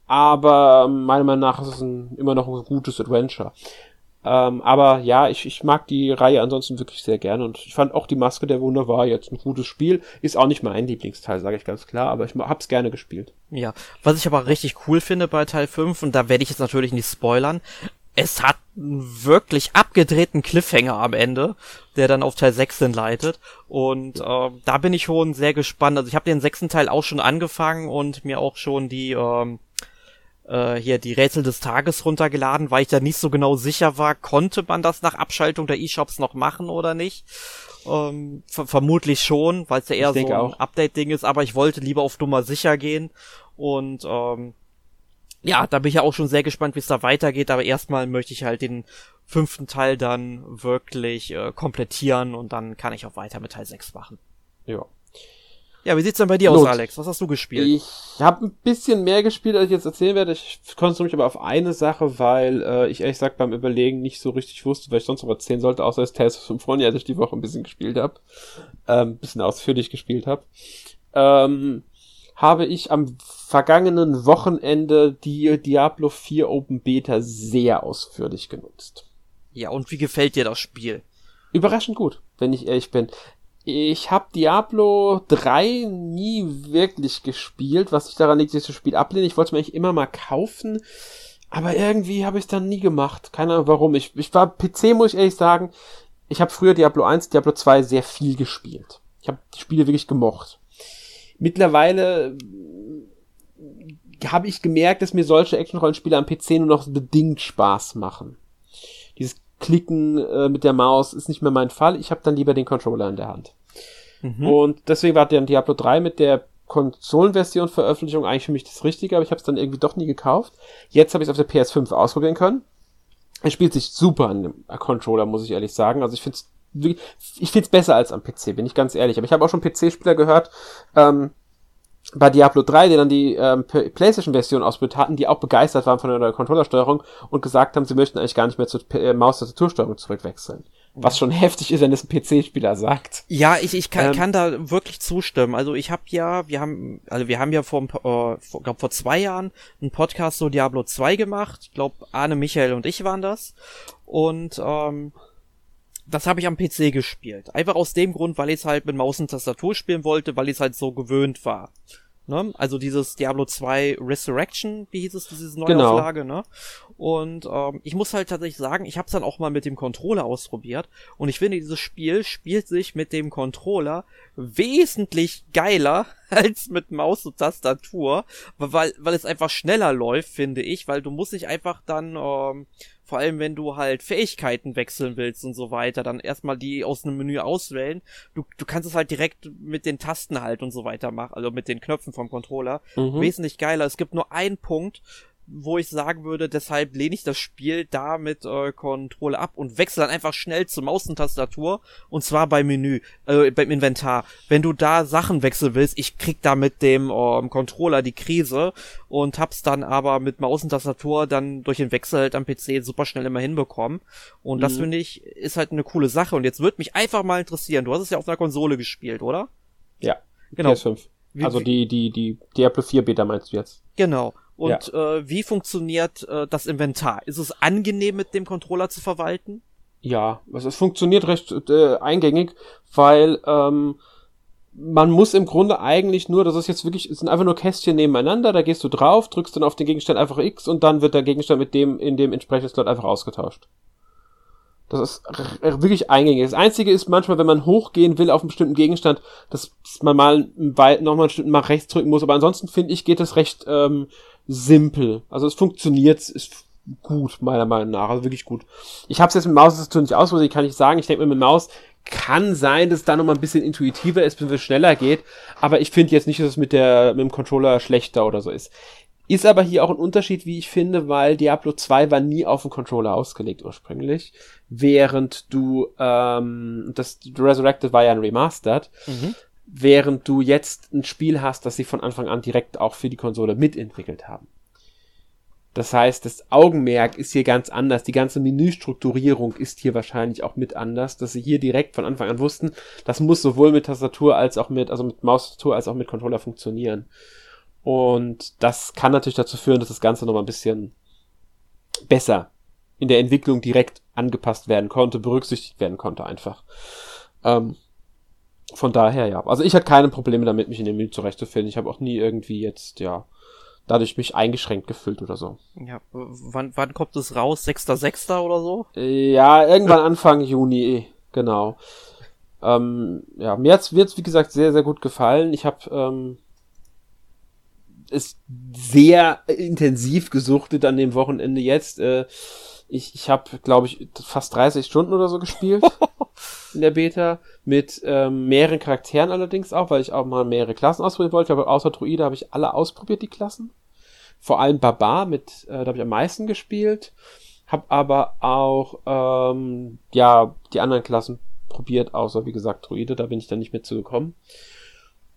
aber meiner Meinung nach ist es ein, immer noch ein gutes Adventure. Ähm, aber ja, ich, ich mag die Reihe ansonsten wirklich sehr gerne und ich fand auch die Maske der Wunder war jetzt ein gutes Spiel. Ist auch nicht mein Lieblingsteil, sage ich ganz klar, aber ich hab's gerne gespielt. Ja, was ich aber richtig cool finde bei Teil 5, und da werde ich jetzt natürlich nicht spoilern, es hat einen wirklich abgedrehten Cliffhanger am Ende, der dann auf Teil 6 hinleitet. Und äh, da bin ich schon sehr gespannt. Also ich habe den sechsten Teil auch schon angefangen und mir auch schon die ähm, äh, hier die Rätsel des Tages runtergeladen, weil ich da nicht so genau sicher war, konnte man das nach Abschaltung der E-Shops noch machen oder nicht. Ähm, ver vermutlich schon, weil es ja eher so ein Update-Ding ist, aber ich wollte lieber auf Nummer sicher gehen. Und ähm, ja, da bin ich ja auch schon sehr gespannt, wie es da weitergeht, aber erstmal möchte ich halt den fünften Teil dann wirklich äh, komplettieren und dann kann ich auch weiter mit Teil 6 machen. Ja. Ja, wie sieht's denn bei dir Not. aus, Alex? Was hast du gespielt? Ich habe ein bisschen mehr gespielt, als ich jetzt erzählen werde. Ich konzentriere mich aber auf eine Sache, weil äh, ich ehrlich gesagt beim Überlegen nicht so richtig wusste, was ich sonst noch erzählen sollte, außer das Tales of Symphonia, als ich die Woche ein bisschen gespielt habe. Ähm, bisschen ausführlich gespielt habe. Ähm, habe ich am vergangenen Wochenende die Diablo 4 Open Beta sehr ausführlich genutzt. Ja, und wie gefällt dir das Spiel? Überraschend gut, wenn ich ehrlich bin. Ich habe Diablo 3 nie wirklich gespielt, was ich daran liegt, dass ich das Spiel ablehne. Ich wollte es mir eigentlich immer mal kaufen, aber irgendwie habe ich es dann nie gemacht. Keine Ahnung warum. Ich, ich war PC, muss ich ehrlich sagen. Ich habe früher Diablo 1, Diablo 2 sehr viel gespielt. Ich habe die Spiele wirklich gemocht. Mittlerweile habe ich gemerkt, dass mir solche Action-Rollenspiele am PC nur noch bedingt Spaß machen. Dieses Klicken äh, mit der Maus ist nicht mehr mein Fall. Ich habe dann lieber den Controller in der Hand. Mhm. Und deswegen war dann Diablo 3 mit der Konsolenversion Veröffentlichung eigentlich für mich das Richtige, aber ich habe es dann irgendwie doch nie gekauft. Jetzt habe ich es auf der PS5 ausprobieren können. Es spielt sich super an dem Controller, muss ich ehrlich sagen. Also ich finde es ich finde es besser als am PC, bin ich ganz ehrlich. Aber ich habe auch schon PC-Spieler gehört, ähm, bei Diablo 3, die dann die ähm, PlayStation-Version ausprobiert hatten, die auch begeistert waren von der Controllersteuerung und gesagt haben, sie möchten eigentlich gar nicht mehr zur äh, Maus-Tastatursteuerung zurückwechseln. Was schon heftig ist, wenn es ein PC-Spieler sagt. Ja, ich, ich kann, ähm, kann da wirklich zustimmen. Also ich habe ja, wir haben, also wir haben ja vor, äh, vor, glaub, vor zwei Jahren einen Podcast so Diablo 2 gemacht. Ich glaube, Arne, Michael und ich waren das. Und ähm, das habe ich am PC gespielt. Einfach aus dem Grund, weil ich es halt mit Maus und Tastatur spielen wollte, weil ich es halt so gewöhnt war. Ne? Also dieses Diablo 2 Resurrection, wie hieß es, diese Neuauflage, genau. ne? Und ähm, ich muss halt tatsächlich sagen, ich habe es dann auch mal mit dem Controller ausprobiert und ich finde, dieses Spiel spielt sich mit dem Controller wesentlich geiler als mit Maus und Tastatur, weil, weil es einfach schneller läuft, finde ich, weil du musst dich einfach dann ähm, vor allem wenn du halt Fähigkeiten wechseln willst und so weiter, dann erstmal die aus einem Menü auswählen. Du, du kannst es halt direkt mit den Tasten halt und so weiter machen, also mit den Knöpfen vom Controller. Mhm. Wesentlich geiler. Es gibt nur einen Punkt, wo ich sagen würde, deshalb lehne ich das Spiel da mit äh, Controller ab und wechsle dann einfach schnell zur Maus und Tastatur und zwar beim Menü, äh, beim Inventar. Wenn du da Sachen wechseln willst, ich krieg da mit dem ähm, Controller die Krise und hab's dann aber mit Maus und Tastatur dann durch den Wechsel halt am PC super schnell immer hinbekommen und mhm. das finde ich ist halt eine coole Sache und jetzt würde mich einfach mal interessieren, du hast es ja auf einer Konsole gespielt, oder? Ja, genau. PS5. Wie, also die, die, die Diablo 4 Beta meinst du jetzt? Genau. Und ja. äh, wie funktioniert äh, das Inventar? Ist es angenehm mit dem Controller zu verwalten? Ja, also es funktioniert recht äh, eingängig, weil ähm, man muss im Grunde eigentlich nur, das ist jetzt wirklich, es sind einfach nur Kästchen nebeneinander, da gehst du drauf, drückst dann auf den Gegenstand einfach X und dann wird der Gegenstand mit dem in dem entsprechenden Slot einfach ausgetauscht. Das ist wirklich eingängig. Das Einzige ist manchmal, wenn man hochgehen will auf einen bestimmten Gegenstand, dass man mal nochmal ein Stück nach rechts drücken muss. Aber ansonsten finde ich, geht das recht ähm, simpel. Also es funktioniert, ist gut, meiner Meinung nach. Also wirklich gut. Ich habe es jetzt mit Maus natürlich nicht ausprobiert, kann ich sagen. Ich denke mir mit Maus kann sein, dass es da nochmal ein bisschen intuitiver ist, wenn es schneller geht. Aber ich finde jetzt nicht, dass es mit der, mit dem Controller schlechter oder so ist. Ist aber hier auch ein Unterschied, wie ich finde, weil Diablo 2 war nie auf den Controller ausgelegt ursprünglich, während du, ähm, das Resurrected war ja ein Remastered, mhm während du jetzt ein Spiel hast, das sie von Anfang an direkt auch für die Konsole mitentwickelt haben. Das heißt, das Augenmerk ist hier ganz anders. Die ganze Menüstrukturierung ist hier wahrscheinlich auch mit anders, dass sie hier direkt von Anfang an wussten, das muss sowohl mit Tastatur als auch mit, also mit Maustastatur als auch mit Controller funktionieren. Und das kann natürlich dazu führen, dass das Ganze nochmal ein bisschen besser in der Entwicklung direkt angepasst werden konnte, berücksichtigt werden konnte einfach. Ähm, von daher ja. Also ich hatte keine Probleme damit, mich in dem Menü zurechtzufinden. Ich habe auch nie irgendwie jetzt, ja, dadurch mich eingeschränkt gefühlt oder so. Ja, wann, wann kommt es raus? Sechster, Sechster oder so? Ja, irgendwann Anfang Juni, genau. Ähm, ja, mir hat's, mir hat's wie gesagt sehr, sehr gut gefallen. Ich habe ähm, es sehr intensiv gesuchtet an dem Wochenende jetzt. Äh, ich ich habe, glaube ich, fast 30 Stunden oder so gespielt in der Beta. Mit ähm, mehreren Charakteren allerdings auch, weil ich auch mal mehrere Klassen ausprobieren wollte. Aber außer Druide habe ich alle ausprobiert, die Klassen. Vor allem Barbar, mit, äh, da habe ich am meisten gespielt. Hab aber auch, ähm, ja, die anderen Klassen probiert, außer wie gesagt Druide, da bin ich dann nicht mehr zugekommen.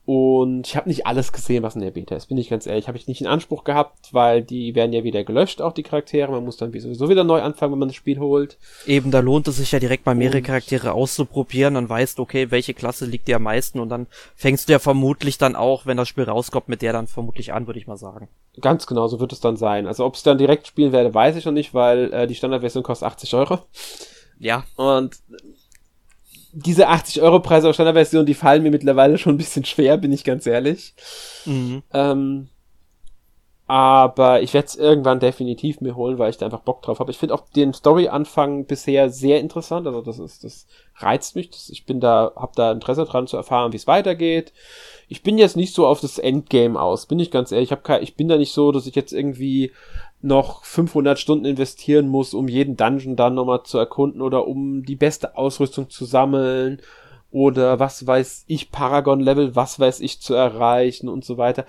Und ich habe nicht alles gesehen, was in der Beta ist, bin ich ganz ehrlich. Habe ich nicht in Anspruch gehabt, weil die werden ja wieder gelöscht, auch die Charaktere. Man muss dann sowieso wieder neu anfangen, wenn man das Spiel holt. Eben, da lohnt es sich ja direkt mal mehrere Charaktere auszuprobieren. Dann weißt du, okay, welche Klasse liegt dir am meisten. Und dann fängst du ja vermutlich dann auch, wenn das Spiel rauskommt, mit der dann vermutlich an, würde ich mal sagen. Ganz genau, so wird es dann sein. Also ob ich dann direkt spielen werde, weiß ich noch nicht, weil äh, die Standardversion kostet 80 Euro. Ja. Und diese 80 Euro Preise auf Standardversion, die fallen mir mittlerweile schon ein bisschen schwer, bin ich ganz ehrlich. Mhm. Ähm, aber ich werde es irgendwann definitiv mir holen, weil ich da einfach Bock drauf habe. Ich finde auch den Story-Anfang bisher sehr interessant. Also das ist, das reizt mich. Das, ich bin da, habe da Interesse dran zu erfahren, wie es weitergeht. Ich bin jetzt nicht so auf das Endgame aus, bin ich ganz ehrlich. Ich, hab ich bin da nicht so, dass ich jetzt irgendwie noch 500 Stunden investieren muss, um jeden Dungeon dann nochmal zu erkunden oder um die beste Ausrüstung zu sammeln oder was weiß ich, Paragon-Level, was weiß ich, zu erreichen und so weiter.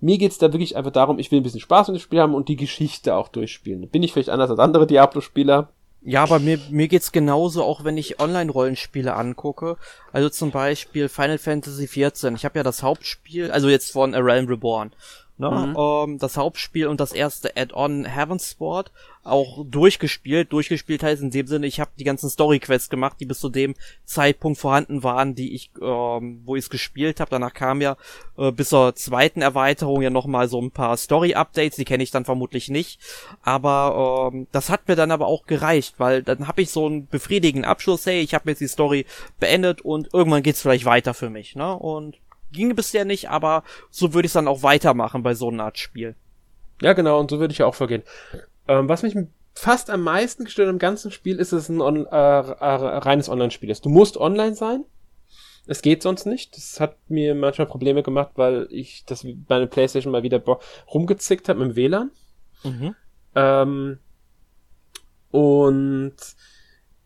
Mir geht's da wirklich einfach darum, ich will ein bisschen Spaß mit dem Spiel haben und die Geschichte auch durchspielen. Bin ich vielleicht anders als andere Diablo-Spieler? Ja, aber mir, mir geht's genauso, auch wenn ich Online-Rollenspiele angucke. Also zum Beispiel Final Fantasy XIV. Ich habe ja das Hauptspiel, also jetzt von A Realm Reborn. Ne? Mhm. Ähm, das Hauptspiel und das erste Add-on Heavensport auch durchgespielt. Durchgespielt heißt in dem Sinne, ich habe die ganzen Story-Quests gemacht, die bis zu dem Zeitpunkt vorhanden waren, die ich, ähm, wo ich es gespielt habe. Danach kam ja äh, bis zur zweiten Erweiterung ja nochmal so ein paar Story-Updates, die kenne ich dann vermutlich nicht. Aber ähm, das hat mir dann aber auch gereicht, weil dann habe ich so einen befriedigenden Abschluss, hey, ich habe jetzt die Story beendet und irgendwann geht's vielleicht weiter für mich. Ne? Und ging bisher nicht, aber so würde ich es dann auch weitermachen bei so einer Art Spiel. Ja, genau, und so würde ich auch vorgehen. Ähm, was mich fast am meisten gestört im ganzen Spiel ist, dass es ein on, äh, reines Online-Spiel ist. Du musst online sein. Es geht sonst nicht. Das hat mir manchmal Probleme gemacht, weil ich das meine Playstation mal wieder rumgezickt habe mit dem WLAN. Mhm. Ähm, und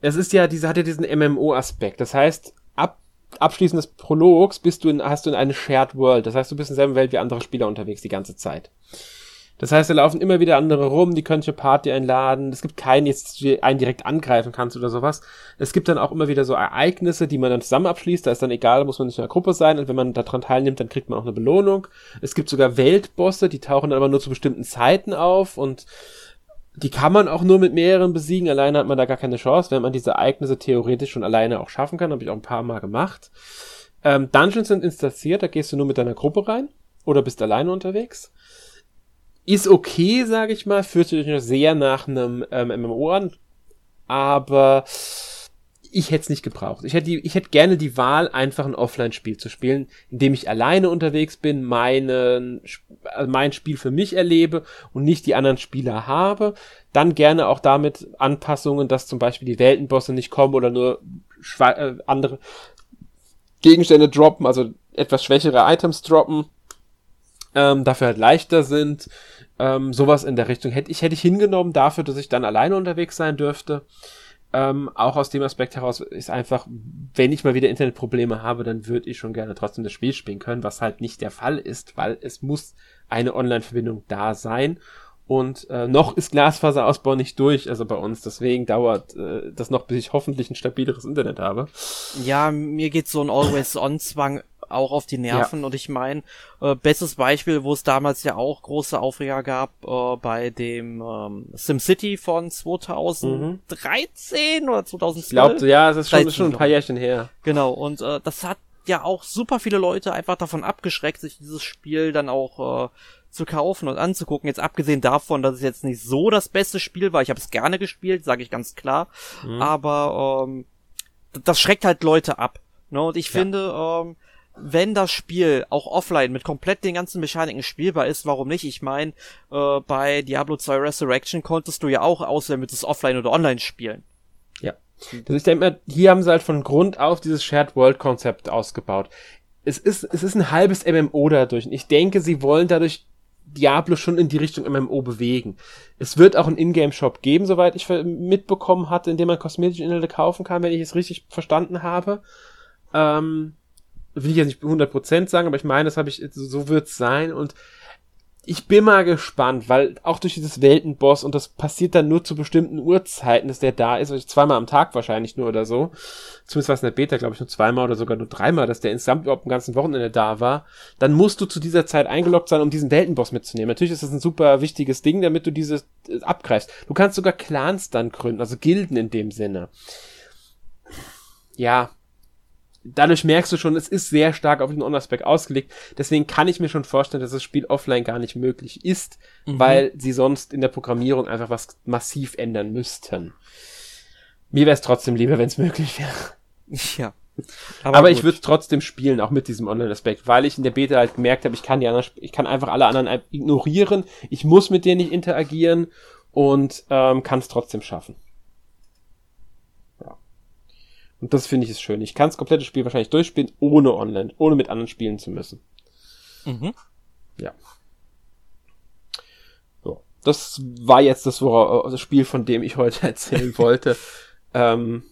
es ist ja, diese hat ja diesen MMO-Aspekt. Das heißt, Abschließen des Prologs bist du in, hast du in eine Shared World. Das heißt, du bist in derselben Welt wie andere Spieler unterwegs die ganze Zeit. Das heißt, da laufen immer wieder andere rum, die können dich Party einladen. Es gibt keinen, jetzt einen direkt angreifen kannst oder sowas. Es gibt dann auch immer wieder so Ereignisse, die man dann zusammen abschließt. Da ist dann egal, muss man nicht in einer Gruppe sein. Und wenn man daran teilnimmt, dann kriegt man auch eine Belohnung. Es gibt sogar Weltbosse, die tauchen dann aber nur zu bestimmten Zeiten auf und die kann man auch nur mit mehreren besiegen. Alleine hat man da gar keine Chance, wenn man diese Ereignisse theoretisch schon alleine auch schaffen kann. Habe ich auch ein paar Mal gemacht. Ähm, Dungeons sind instanziert, da gehst du nur mit deiner Gruppe rein oder bist alleine unterwegs. Ist okay, sage ich mal, fühlt sich sehr nach einem ähm, MMO an, aber ich hätte es nicht gebraucht. Ich hätte, die, ich hätte gerne die Wahl, einfach ein Offline-Spiel zu spielen, in dem ich alleine unterwegs bin, meinen, äh, mein Spiel für mich erlebe und nicht die anderen Spieler habe. Dann gerne auch damit Anpassungen, dass zum Beispiel die Weltenbosse nicht kommen oder nur äh, andere Gegenstände droppen, also etwas schwächere Items droppen, ähm, dafür halt leichter sind. Ähm, sowas in der Richtung hätte ich, hätte ich hingenommen dafür, dass ich dann alleine unterwegs sein dürfte. Ähm, auch aus dem Aspekt heraus ist einfach, wenn ich mal wieder Internetprobleme habe, dann würde ich schon gerne trotzdem das Spiel spielen können, was halt nicht der Fall ist, weil es muss eine Online-Verbindung da sein. Und äh, noch ist Glasfaserausbau nicht durch, also bei uns. Deswegen dauert äh, das noch, bis ich hoffentlich ein stabileres Internet habe. Ja, mir geht so ein Always-On-Zwang auch auf die Nerven. Ja. Und ich meine, äh, bestes Beispiel, wo es damals ja auch große Aufreger gab, äh, bei dem ähm, SimCity von 2013 mhm. oder 2012. Ich glaube, ja, es ist schon, schon ein paar Jährchen her. Genau, und äh, das hat ja auch super viele Leute einfach davon abgeschreckt, sich dieses Spiel dann auch äh, zu kaufen und anzugucken. Jetzt abgesehen davon, dass es jetzt nicht so das beste Spiel war. Ich habe es gerne gespielt, sage ich ganz klar. Mhm. Aber ähm, das schreckt halt Leute ab. Ne? Und ich ja. finde, ähm, wenn das Spiel auch offline mit komplett den ganzen Mechaniken spielbar ist, warum nicht? Ich meine, äh, bei Diablo 2 Resurrection konntest du ja auch auswählen, mit es offline oder online spielen. Ja. Also ich denke mal, hier haben sie halt von Grund auf dieses Shared World Konzept ausgebaut. Es ist, es ist ein halbes MMO dadurch. Und ich denke, sie wollen dadurch Diablo schon in die Richtung MMO bewegen. Es wird auch einen Ingame-Shop geben, soweit ich mitbekommen hatte, in dem man kosmetische Inhalte kaufen kann, wenn ich es richtig verstanden habe. Ähm, will ich jetzt nicht 100% sagen, aber ich meine, das habe ich, so wird's sein und ich bin mal gespannt, weil auch durch dieses Weltenboss und das passiert dann nur zu bestimmten Uhrzeiten, dass der da ist, also zweimal am Tag wahrscheinlich nur oder so. Zumindest war es in der Beta, glaube ich, nur zweimal oder sogar nur dreimal, dass der insgesamt überhaupt im ganzen Wochenende da war. Dann musst du zu dieser Zeit eingeloggt sein, um diesen Weltenboss mitzunehmen. Natürlich ist das ein super wichtiges Ding, damit du dieses äh, abgreifst. Du kannst sogar Clans dann gründen, also Gilden in dem Sinne. Ja, dadurch merkst du schon, es ist sehr stark auf den On-Aspekt ausgelegt. Deswegen kann ich mir schon vorstellen, dass das Spiel offline gar nicht möglich ist, mhm. weil sie sonst in der Programmierung einfach was massiv ändern müssten. Mir wäre es trotzdem lieber, wenn es möglich wäre. Ja. Aber, Aber ich würde trotzdem spielen, auch mit diesem Online-Aspekt, weil ich in der Beta halt gemerkt habe, ich kann die anderen, ich kann einfach alle anderen ignorieren, ich muss mit denen nicht interagieren und ähm, kann es trotzdem schaffen. Und das finde ich ist schön. Ich kann das komplette Spiel wahrscheinlich durchspielen, ohne online, ohne mit anderen spielen zu müssen. Mhm. Ja. So. Das war jetzt das, worauf, das Spiel, von dem ich heute erzählen wollte. ähm,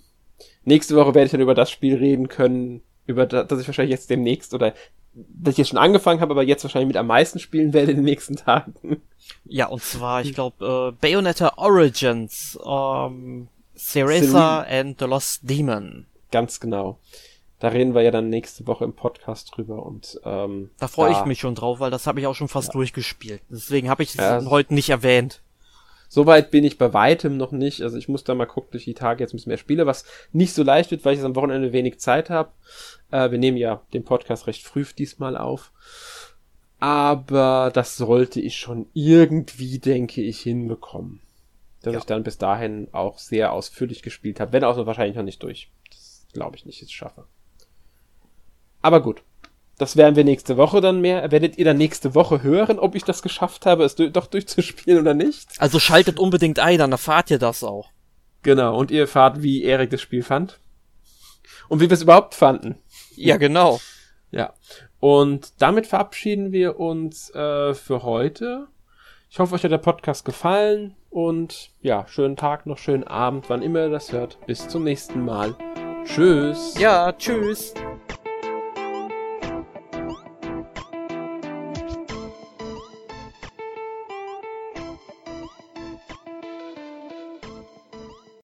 nächste Woche werde ich dann über das Spiel reden können, über das, das ich wahrscheinlich jetzt demnächst oder das ich jetzt schon angefangen habe, aber jetzt wahrscheinlich mit am meisten spielen werde in den nächsten Tagen. Ja, und zwar, ich glaube, äh, Bayonetta Origins. Ähm, Cereza and the Lost Demon. Ganz genau. Da reden wir ja dann nächste Woche im Podcast drüber und ähm, da freue ich mich schon drauf, weil das habe ich auch schon fast ja. durchgespielt. Deswegen habe ich es ja. heute nicht erwähnt. Soweit bin ich bei weitem noch nicht. Also ich muss da mal gucken durch die Tage jetzt ein bisschen mehr spiele, was nicht so leicht wird, weil ich jetzt am Wochenende wenig Zeit habe. Äh, wir nehmen ja den Podcast recht früh diesmal auf. Aber das sollte ich schon irgendwie, denke ich, hinbekommen dass ja. ich dann bis dahin auch sehr ausführlich gespielt habe, wenn auch so wahrscheinlich noch nicht durch. Das glaube ich nicht, jetzt schaffe. Aber gut. Das werden wir nächste Woche dann mehr. Werdet ihr dann nächste Woche hören, ob ich das geschafft habe, es doch durchzuspielen oder nicht? Also schaltet unbedingt ein, dann erfahrt ihr das auch. Genau, und ihr erfahrt, wie Erik das Spiel fand. Und wie wir es überhaupt fanden. Ja, genau. Ja. Und damit verabschieden wir uns äh, für heute. Ich hoffe, euch hat der Podcast gefallen und ja, schönen Tag noch, schönen Abend, wann immer ihr das hört. Bis zum nächsten Mal. Tschüss. Ja, tschüss.